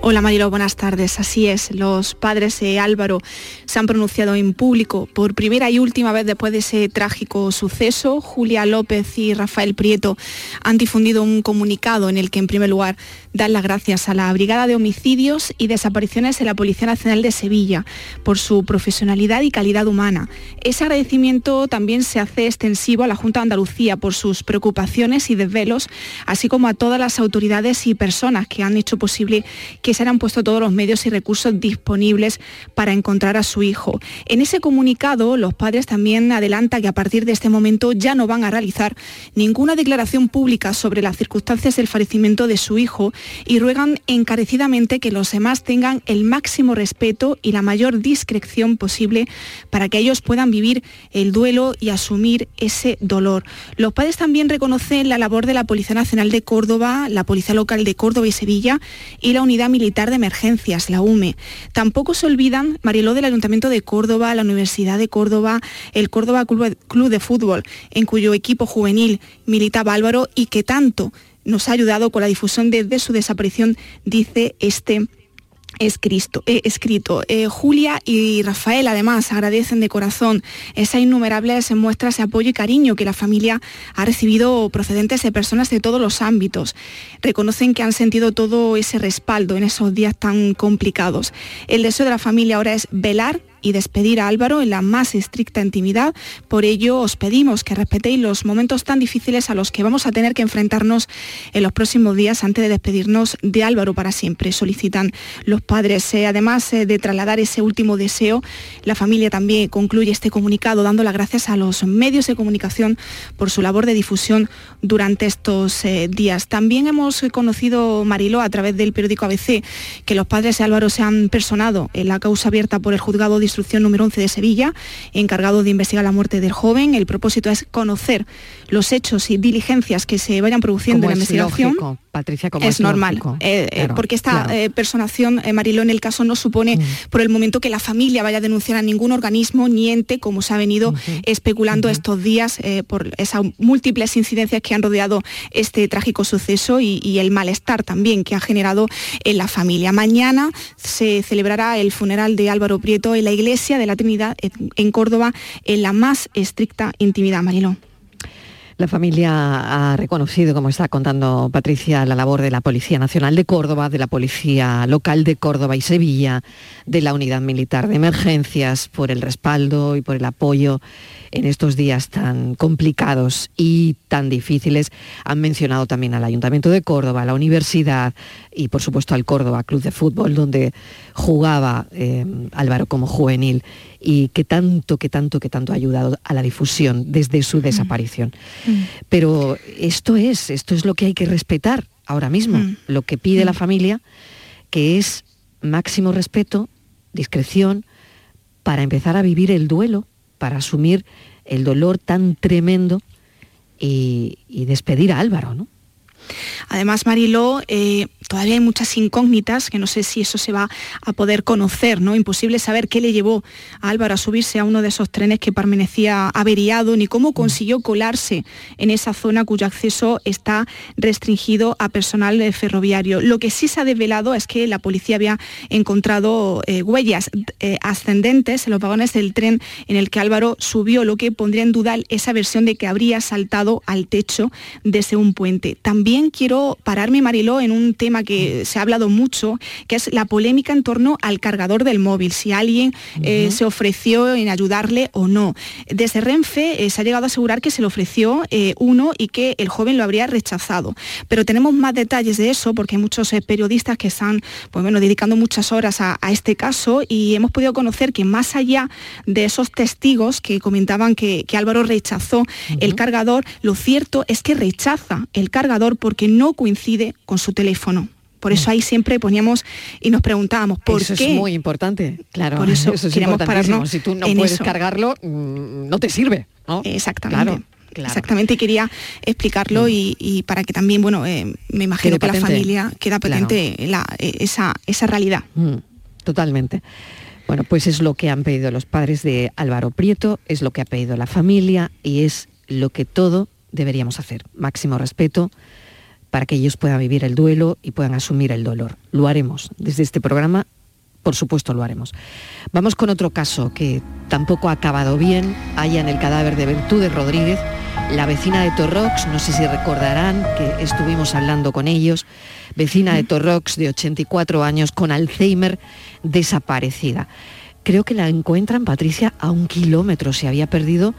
Hola Marilo, buenas tardes. Así es, los padres de Álvaro se han pronunciado en público por primera y última vez después de ese trágico suceso. Julia López y Rafael Prieto han difundido un comunicado en el que en primer lugar dan las gracias a la Brigada de Homicidios y Desapariciones de la Policía Nacional de Sevilla por su profesionalidad y calidad humana. Ese agradecimiento también se hace extensivo a la Junta de Andalucía por sus preocupaciones y desvelos, así como a todas las autoridades y personas que han hecho posible que se han puesto todos los medios y recursos disponibles para encontrar a su hijo. En ese comunicado, los padres también adelantan que a partir de este momento ya no van a realizar ninguna declaración pública sobre las circunstancias del fallecimiento de su hijo y ruegan encarecidamente que los demás tengan el máximo respeto y la mayor discreción posible para que ellos puedan vivir el duelo y asumir ese dolor. Los padres también reconocen la labor de la Policía Nacional de Córdoba, la Policía Local de Córdoba y Sevilla y la Unidad Militar de Emergencias, la UME. Tampoco se olvidan, Mariló, del Ayuntamiento de Córdoba, la Universidad de Córdoba, el Córdoba Club de Fútbol, en cuyo equipo juvenil militaba Álvaro y que tanto nos ha ayudado con la difusión desde su desaparición, dice este escrito. Eh, escrito. Eh, Julia y Rafael además agradecen de corazón esas innumerables muestras de apoyo y cariño que la familia ha recibido procedentes de personas de todos los ámbitos. Reconocen que han sentido todo ese respaldo en esos días tan complicados. El deseo de la familia ahora es velar y despedir a Álvaro en la más estricta intimidad. Por ello, os pedimos que respetéis los momentos tan difíciles a los que vamos a tener que enfrentarnos en los próximos días antes de despedirnos de Álvaro para siempre, solicitan los padres. Eh, además eh, de trasladar ese último deseo, la familia también concluye este comunicado dando las gracias a los medios de comunicación por su labor de difusión durante estos eh, días. También hemos conocido, Marilo, a través del periódico ABC, que los padres de Álvaro se han personado en la causa abierta por el juzgado instrucción número 11 de Sevilla, encargado de investigar la muerte del joven. El propósito es conocer los hechos y diligencias que se vayan produciendo en la investigación. Patricia, como es, normal, eh, eh, porque esta eh, personación, Mariló, en el caso no supone mm. por el momento que la familia vaya a denunciar a ningún organismo ni ente, como se ha venido especulando estos días por esas múltiples incidencias que han rodeado este trágico suceso y, y el malestar también que ha generado en la familia. Mañana se celebrará el funeral de Álvaro Prieto en la Iglesia de la Trinidad en Córdoba en la más estricta intimidad, Mariló. La familia ha reconocido, como está contando Patricia, la labor de la Policía Nacional de Córdoba, de la Policía Local de Córdoba y Sevilla, de la Unidad Militar de Emergencias, por el respaldo y por el apoyo en estos días tan complicados y tan difíciles. Han mencionado también al Ayuntamiento de Córdoba, a la Universidad y por supuesto al Córdoba Club de Fútbol, donde jugaba eh, Álvaro como juvenil y que tanto, que tanto, que tanto ha ayudado a la difusión desde su mm. desaparición. Mm. Pero esto es, esto es lo que hay que respetar ahora mismo, mm. lo que pide la familia, que es máximo respeto, discreción, para empezar a vivir el duelo, para asumir el dolor tan tremendo y, y despedir a Álvaro, ¿no? Además, Mariló, eh, todavía hay muchas incógnitas que no sé si eso se va a poder conocer, ¿no? Imposible saber qué le llevó a Álvaro a subirse a uno de esos trenes que permanecía averiado, ni cómo consiguió colarse en esa zona cuyo acceso está restringido a personal ferroviario. Lo que sí se ha desvelado es que la policía había encontrado eh, huellas eh, ascendentes en los vagones del tren en el que Álvaro subió, lo que pondría en duda esa versión de que habría saltado al techo desde un puente. También quiero pararme, Mariló, en un tema que se ha hablado mucho, que es la polémica en torno al cargador del móvil, si alguien eh, se ofreció en ayudarle o no. Desde Renfe se ha llegado a asegurar que se le ofreció uno y que el joven lo habría rechazado. Pero tenemos más detalles de eso porque hay muchos periodistas que están pues bueno, dedicando muchas horas a, este caso y hemos podido conocer que más allá de esos testigos que comentaban que, Álvaro rechazó el cargador, lo cierto es que rechaza el cargador porque no coincide con su teléfono. Por eso ahí siempre poníamos y nos preguntábamos por eso qué. es muy importante, claro. Por eso, [laughs] eso queríamos pararnos. Si tú no puedes cargarlo, mm, no te sirve. Exactamente. Exactamente, y quería explicarlo y, para que también, bueno, eh, me imagino que la familia queda patente eh, esa, esa realidad. Mm, totalmente. Bueno, pues es lo que han pedido los padres de Álvaro Prieto, es lo que ha pedido la familia y es lo que todo deberíamos hacer. Máximo respeto para que ellos puedan vivir el duelo y puedan asumir el dolor. Lo haremos. Desde este programa, por supuesto, lo haremos. Vamos con otro caso que tampoco ha acabado bien. Haya en el cadáver de Virtudes Rodríguez, la vecina de Torrox, no sé si recordarán que estuvimos hablando con ellos, vecina de Torrox de 84 años con Alzheimer desaparecida. Creo que la encuentran, Patricia, a un kilómetro, se había perdido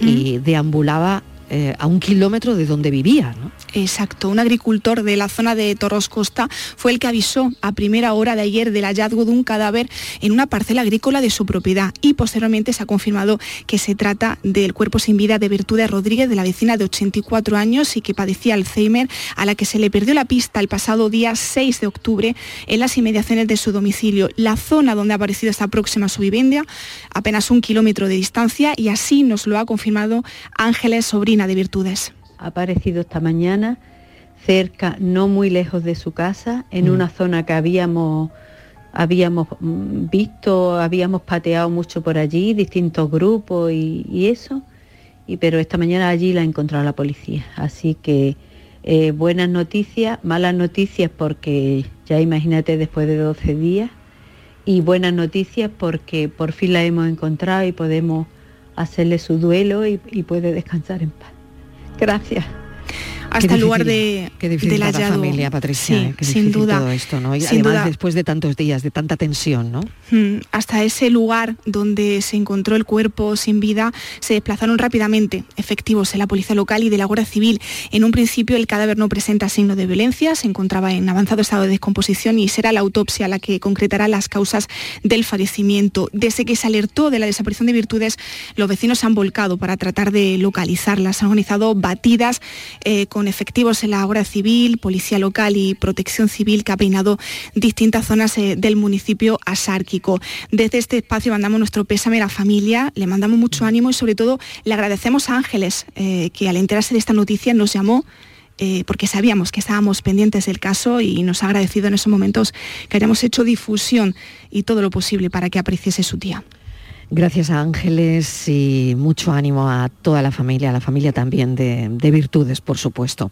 y deambulaba eh, a un kilómetro de donde vivía. ¿no? Exacto, un agricultor de la zona de Torros Costa fue el que avisó a primera hora de ayer del hallazgo de un cadáver en una parcela agrícola de su propiedad y posteriormente se ha confirmado que se trata del cuerpo sin vida de Virtudes Rodríguez, de la vecina de 84 años y que padecía Alzheimer, a la que se le perdió la pista el pasado día 6 de octubre en las inmediaciones de su domicilio. La zona donde ha aparecido esta próxima su vivienda, apenas un kilómetro de distancia y así nos lo ha confirmado Ángeles Sobrino de virtudes. Ha aparecido esta mañana cerca, no muy lejos de su casa, en mm. una zona que habíamos, habíamos mm, visto, habíamos pateado mucho por allí, distintos grupos y, eso, y, pero esta mañana allí la ha encontrado la policía. Así que eh, buenas noticias, malas noticias porque ya imagínate después de 12 días, y buenas noticias porque por fin la hemos encontrado y podemos hacerle su duelo y, puede descansar en paz. Gracias hasta el lugar de, de la familia, Patricia, sí, sin duda. Todo esto, ¿no? Y además después de tantos días, de tanta tensión, ¿no? Mm, hasta ese lugar donde se encontró el cuerpo sin vida, se desplazaron rápidamente efectivos de la policía local y de la Guardia Civil. En un principio el cadáver no presenta signo de violencia, se encontraba en avanzado estado de descomposición y será la autopsia la que concretará las causas del fallecimiento. Desde que se alertó de la desaparición de virtudes, los vecinos se han volcado para tratar de localizarlas. Han organizado batidas eh, con efectivos en la Guardia Civil, Policía Local y Protección Civil que ha peinado distintas zonas eh, del municipio asárquico. Desde este espacio mandamos nuestro pésame a la familia, le mandamos mucho ánimo y sobre todo le agradecemos a Ángeles eh, que al enterarse de esta noticia nos llamó eh, porque sabíamos que estábamos pendientes del caso y nos ha agradecido en esos momentos que hayamos hecho difusión y todo lo posible para que apreciese su tía. Gracias a Ángeles y mucho ánimo a toda la familia, a la familia también de, Virtudes, por supuesto.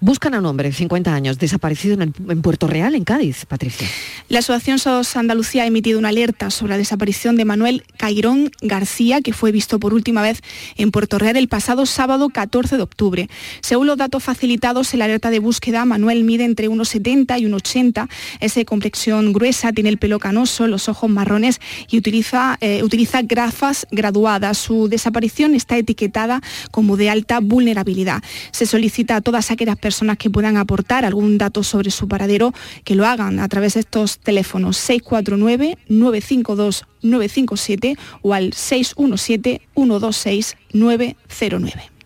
Buscan a un hombre de 50 años desaparecido en, Puerto Real, en Cádiz, Patricia. La Asociación SOS Andalucía ha emitido una alerta sobre la desaparición de Manuel Cairón García, que fue visto por última vez en Puerto Real el pasado sábado 14 de octubre. Según los datos facilitados en la alerta de búsqueda, Manuel mide entre 1,70 y 1,80, es de complexión gruesa, tiene el pelo canoso, los ojos marrones y utiliza, eh, utiliza grafas graduadas. Su desaparición está etiquetada como de alta vulnerabilidad. Se solicita a todas aquellas personas que puedan aportar algún dato sobre su paradero que lo hagan a través de estos teléfonos 649 952 957 o al 617 126 909.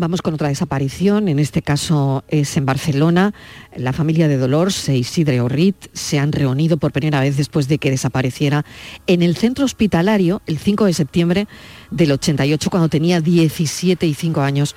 Vamos con otra desaparición, en este caso es en Barcelona. La familia de Dolores e Isidre Orrit se han reunido por primera vez después de que desapareciera en el centro hospitalario el 5 de septiembre del 88, cuando tenía 17 y 5 años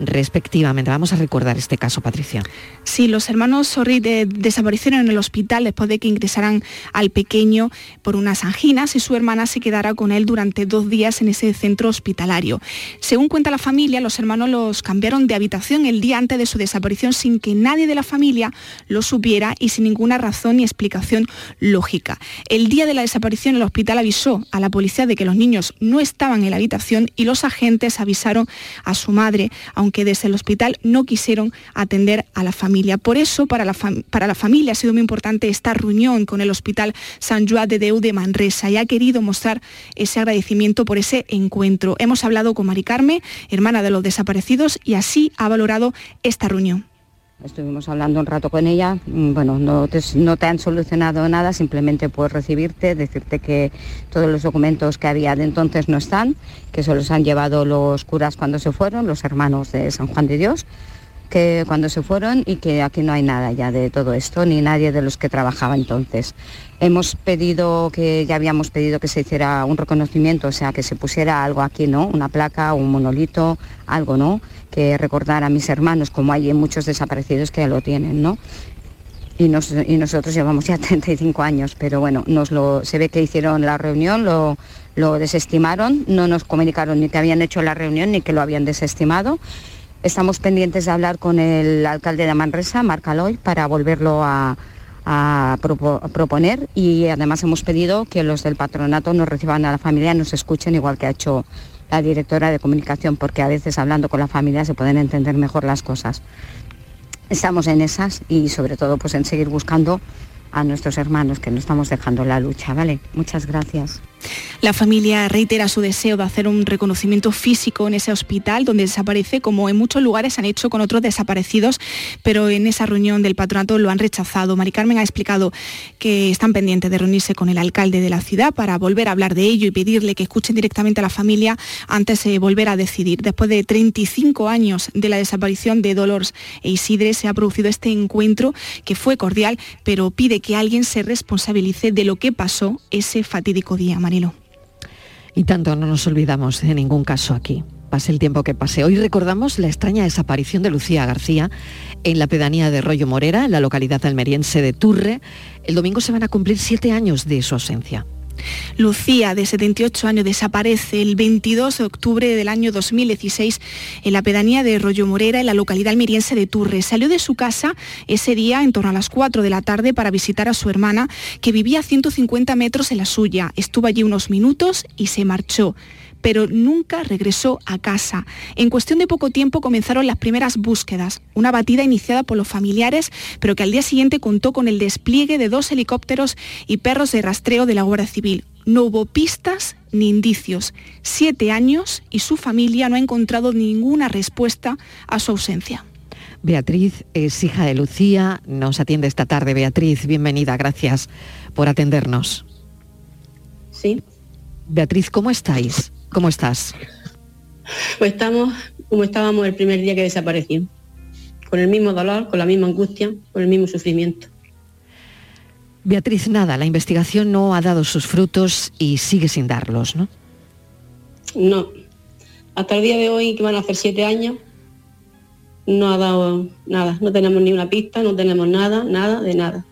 respectivamente. Vamos a recordar este caso, Patricia. Sí, los hermanos Sorri desaparecieron en el hospital después de que ingresaran al pequeño por unas anginas y su hermana se quedara con él durante dos días en ese centro hospitalario. Según cuenta la familia, los hermanos los cambiaron de habitación el día antes de su desaparición sin que nadie de la familia lo supiera y sin ninguna razón ni explicación lógica. El día de la desaparición el hospital avisó a la policía de que los niños no estaban en la habitación y los agentes avisaron a su madre, aunque desde el hospital no quisieron atender a la familia. Por eso, para la, para la familia ha sido muy importante esta reunión con el Hospital San Joan de Deu de Manresa y ha querido mostrar ese agradecimiento por ese encuentro. Hemos hablado con Mari Carme, hermana de los desaparecidos, y así ha valorado esta reunión. Estuvimos hablando un rato con ella, mm, bueno, no te, no te han solucionado nada, simplemente puedes recibirte, decirte que todos los documentos que había de entonces no están, que se los han llevado los curas cuando se fueron, los hermanos de San Juan de Dios, que cuando se fueron y que aquí no hay nada ya de todo esto, ni nadie de los que trabajaba entonces. Hemos pedido que, ya habíamos pedido que se hiciera un reconocimiento, o sea, que se pusiera algo aquí, ¿no? Una placa, un monolito, algo, ¿no? Que recordar a mis hermanos, como hay muchos desaparecidos que ya lo tienen, ¿no? Y, nosotros llevamos ya [laughs] 35 años, pero bueno, nos lo, se ve que hicieron la reunión, lo, lo desestimaron, no nos comunicaron ni que habían hecho la reunión ni que lo habían desestimado Estamos pendientes de hablar con el alcalde de Manresa, Marc Aloy, para volverlo a, proponer y además hemos pedido que los del patronato nos reciban a la familia, nos escuchen igual que ha hecho la directora de comunicación, porque a veces hablando con la familia se pueden entender mejor las cosas. Estamos en esas y sobre todo pues en seguir buscando a nuestros hermanos que no estamos dejando la lucha, ¿vale? Muchas gracias. La familia reitera su deseo de hacer un reconocimiento físico en ese hospital donde desaparece, como en muchos lugares han hecho con otros desaparecidos, pero en esa reunión del patronato lo han rechazado. Mari Carmen ha explicado que están pendientes de reunirse con el alcalde de la ciudad para volver a hablar de ello y pedirle que escuchen directamente a la familia antes de volver a decidir. Después de 35 años de la desaparición de Dolores e Isidre se ha producido este encuentro que fue cordial, pero pide que alguien se responsabilice de lo que pasó ese fatídico día. Y tanto no nos olvidamos de ningún caso aquí. Pase el tiempo que pase. Hoy recordamos la extraña desaparición de Lucía García en la pedanía de Rollo Morera, en la localidad almeriense de Turre. El domingo se van a cumplir siete años de su ausencia. Lucía, de 78 años, desaparece el 22 de octubre del año 2016 en la pedanía de Rollo Morera, en la localidad almeriense de Turre. Salió de su casa ese día en torno a las 4 de la tarde para visitar a su hermana, que vivía a 150 metros en la suya. Estuvo allí unos minutos y se marchó pero nunca regresó a casa. En cuestión de poco tiempo comenzaron las primeras búsquedas, una batida iniciada por los familiares, pero que al día siguiente contó con el despliegue de dos helicópteros y perros de rastreo de la Guardia Civil. No hubo pistas ni indicios. Siete años y su familia no ha encontrado ninguna respuesta a su ausencia. Beatriz es hija de Lucía, nos atiende esta tarde. Beatriz, bienvenida, gracias por atendernos. Sí. Beatriz, ¿cómo estáis? ¿Cómo estás? Pues estamos como estábamos el primer día que desapareció, con el mismo dolor, con la misma angustia, con el mismo sufrimiento. Beatriz, nada, la investigación no ha dado sus frutos y sigue sin darlos, ¿no? No. Hasta el día de hoy, que van a hacer siete años, no ha dado nada. No tenemos ni una pista, no tenemos nada, nada de nada.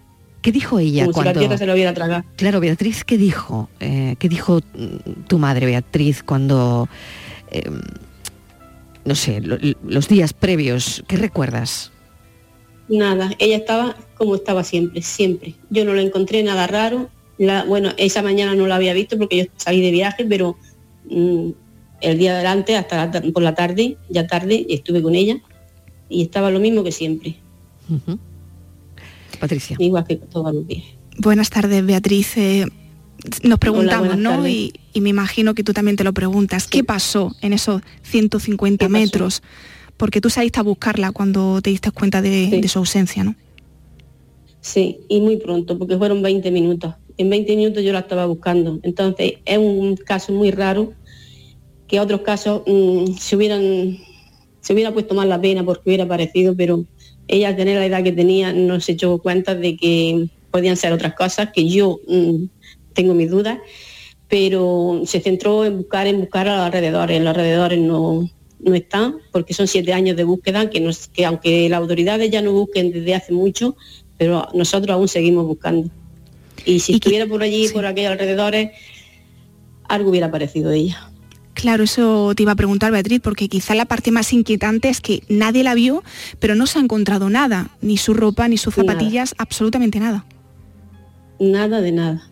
¿Qué dijo ella cuando... Si la tierra se lo hubiera tragado. Claro, Beatriz, ¿qué dijo? Eh, ¿Qué dijo tu madre, Beatriz, cuando... Em, no sé, los días previos, ¿qué recuerdas? Nada, ella estaba como estaba siempre, siempre. Yo no la encontré nada raro. bueno, esa mañana no la había visto porque yo salí de viaje, pero mm, el día adelante, hasta por la tarde, ya tarde, estuve con ella y estaba lo mismo que siempre. Patricia. Igual que todos los días. Buenas tardes, Beatriz. Eh, nos preguntamos, ¿no? Y, me imagino que tú también te lo preguntas. ¿Qué pasó en esos 150 metros? Porque tú saliste a buscarla cuando te diste cuenta de, su ausencia, ¿no? Sí, y muy pronto, porque fueron 20 minutos. En 20 minutos yo la estaba buscando. Entonces, es un caso muy raro que otros casos mm, se hubieran se hubiera puesto más la pena porque hubiera aparecido, pero ella al tener la edad que tenía no se echó cuenta de que podían ser otras cosas, que yo mm, tengo mis dudas, pero se centró en buscar, en buscar a los alrededores, en los alrededores no, no están, porque son siete años de búsqueda, que, nos, que aunque las autoridades ya no busquen desde hace mucho, pero nosotros aún seguimos buscando. Y si estuviera por allí, por aquellos alrededores, algo hubiera parecido de ella. Claro, eso te iba a preguntar, Beatriz, porque quizá la parte más inquietante es que nadie la vio, pero no se ha encontrado nada, ni su ropa, ni sus zapatillas, absolutamente nada. Nada de nada.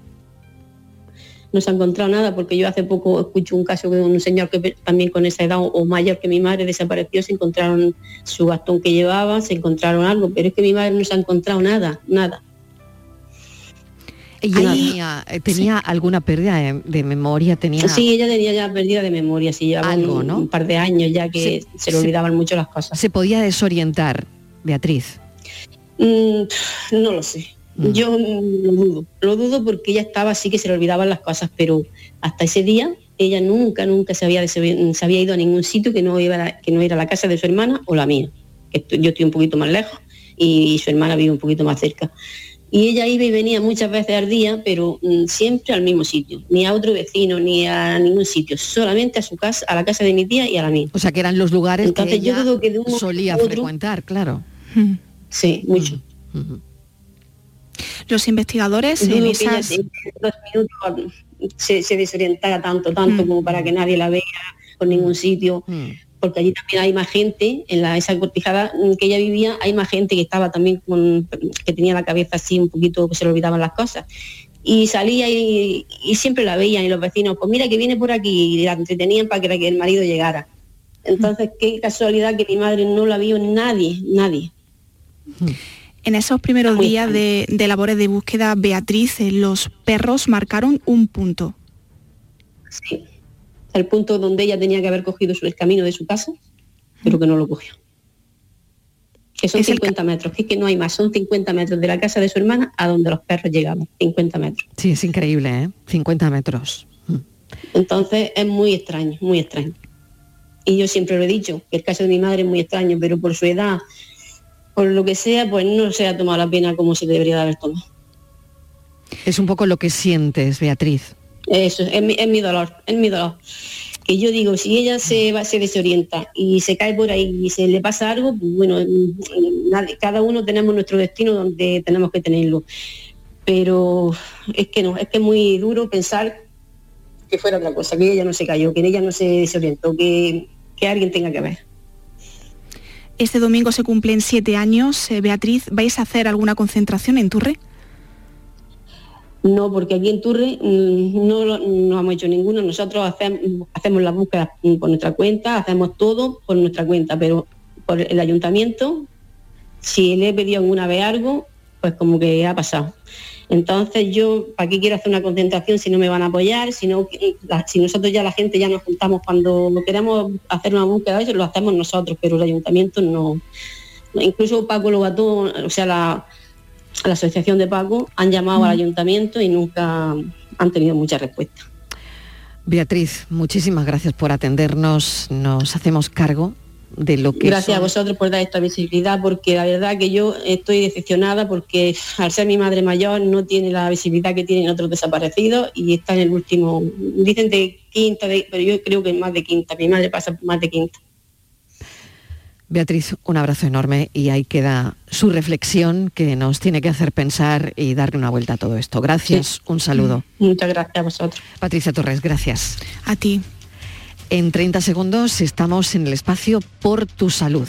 No se ha encontrado nada porque yo hace poco escucho un caso de un señor que también con esa edad o mayor que mi madre desapareció, se encontraron su bastón que llevaba, se encontraron algo, pero es que mi madre no se ha encontrado nada, nada. ¿Ella tenía, alguna pérdida de, memoria? Tenía... Sí, ella tenía ya pérdida de memoria, sí, llevaba Algo, un, ¿no? un, par de años ya que se, le olvidaban mucho las cosas. ¿Se podía desorientar, Beatriz? Mm, no lo sé. Mm. Yo lo dudo, lo dudo porque ella estaba así que se le olvidaban las cosas, pero hasta ese día ella nunca, nunca se había, se había ido a ningún sitio que no, iba, que no era la casa de su hermana o la mía. yo estoy un poquito más lejos y su hermana vive un poquito más cerca y ella iba y venía muchas veces al día, pero mm, siempre al mismo sitio, ni a otro vecino, ni a ningún sitio, solamente a su casa, a la casa de mi tía y a la mía. O sea que eran los lugares que yo dudo que de un solía frecuentar, claro. Sí, mucho. Los investigadores en esas... dos minutos se, se, desorientara tanto, tanto como para que nadie la vea por ningún sitio porque allí también hay más gente, en la, esa cortijada que ella vivía, hay más gente que estaba también con, que tenía la cabeza así un poquito, que se le olvidaban las cosas. Y salía y, siempre la veían y los vecinos, pues mira que viene por aquí y la entretenían para que, el marido llegara. Entonces, qué casualidad que mi madre no la vio nadie, nadie. En esos primeros días de, de, labores de búsqueda, Beatriz, eh, los perros marcaron un punto. Sí, el punto donde ella tenía que haber cogido el camino de su casa, pero que no lo cogió. Que son 50 metros, que es que no hay más, son 50 metros de la casa de su hermana a donde los perros llegaban, 50 metros. Sí, es increíble, ¿eh? 50 metros. Mm. Entonces es muy extraño, muy extraño. Y yo siempre lo he dicho, que el caso de mi madre es muy extraño, pero por su edad, por lo que sea, pues no se ha tomado la pena como se debería de haber tomado. Es un poco lo que sientes, Beatriz. Eso, es mi, dolor, es mi dolor. Que yo digo, si ella se va, se desorienta y se cae por ahí y se le pasa algo, pues bueno, mm, cada uno tenemos nuestro destino donde tenemos que tenerlo. Pero es que no, es que es muy duro pensar que fuera otra cosa, que ella no se cayó, que ella no se desorientó, que, que alguien tenga que ver. Este domingo se cumplen siete años. Eh, Beatriz, ¿vais a hacer alguna concentración en Turre? No, porque aquí en Turre mm, no, no hemos hecho ninguno. Nosotros hacemos, hacemos las búsquedas por nuestra cuenta, hacemos todo por nuestra cuenta, pero por el ayuntamiento, si le he pedido alguna vez algo, pues como que ha pasado. Entonces yo, ¿para qué quiero hacer una concentración si no me van a apoyar? Si, si nosotros ya la gente ya nos juntamos cuando queremos hacer una búsqueda, eso lo hacemos nosotros, pero el ayuntamiento no. Incluso Paco Lobató, o sea, la, la Asociación de Paco han llamado al ayuntamiento y nunca han tenido mucha respuesta. Beatriz, muchísimas gracias por atendernos. Nos hacemos cargo de lo que... Gracias a vosotros por dar esta visibilidad, porque la verdad que yo estoy decepcionada porque al ser mi madre mayor no tiene la visibilidad que tienen otros desaparecidos y está en el último, dicen de quinta, pero yo creo que más de quinta, mi madre pasa más de quinta. Beatriz, un abrazo enorme y ahí queda su reflexión que nos tiene que hacer pensar y darle una vuelta a todo esto. Gracias, un saludo. Muchas gracias a vosotros. Patricia Torres, gracias. A ti. En 30 segundos estamos en el espacio por tu salud.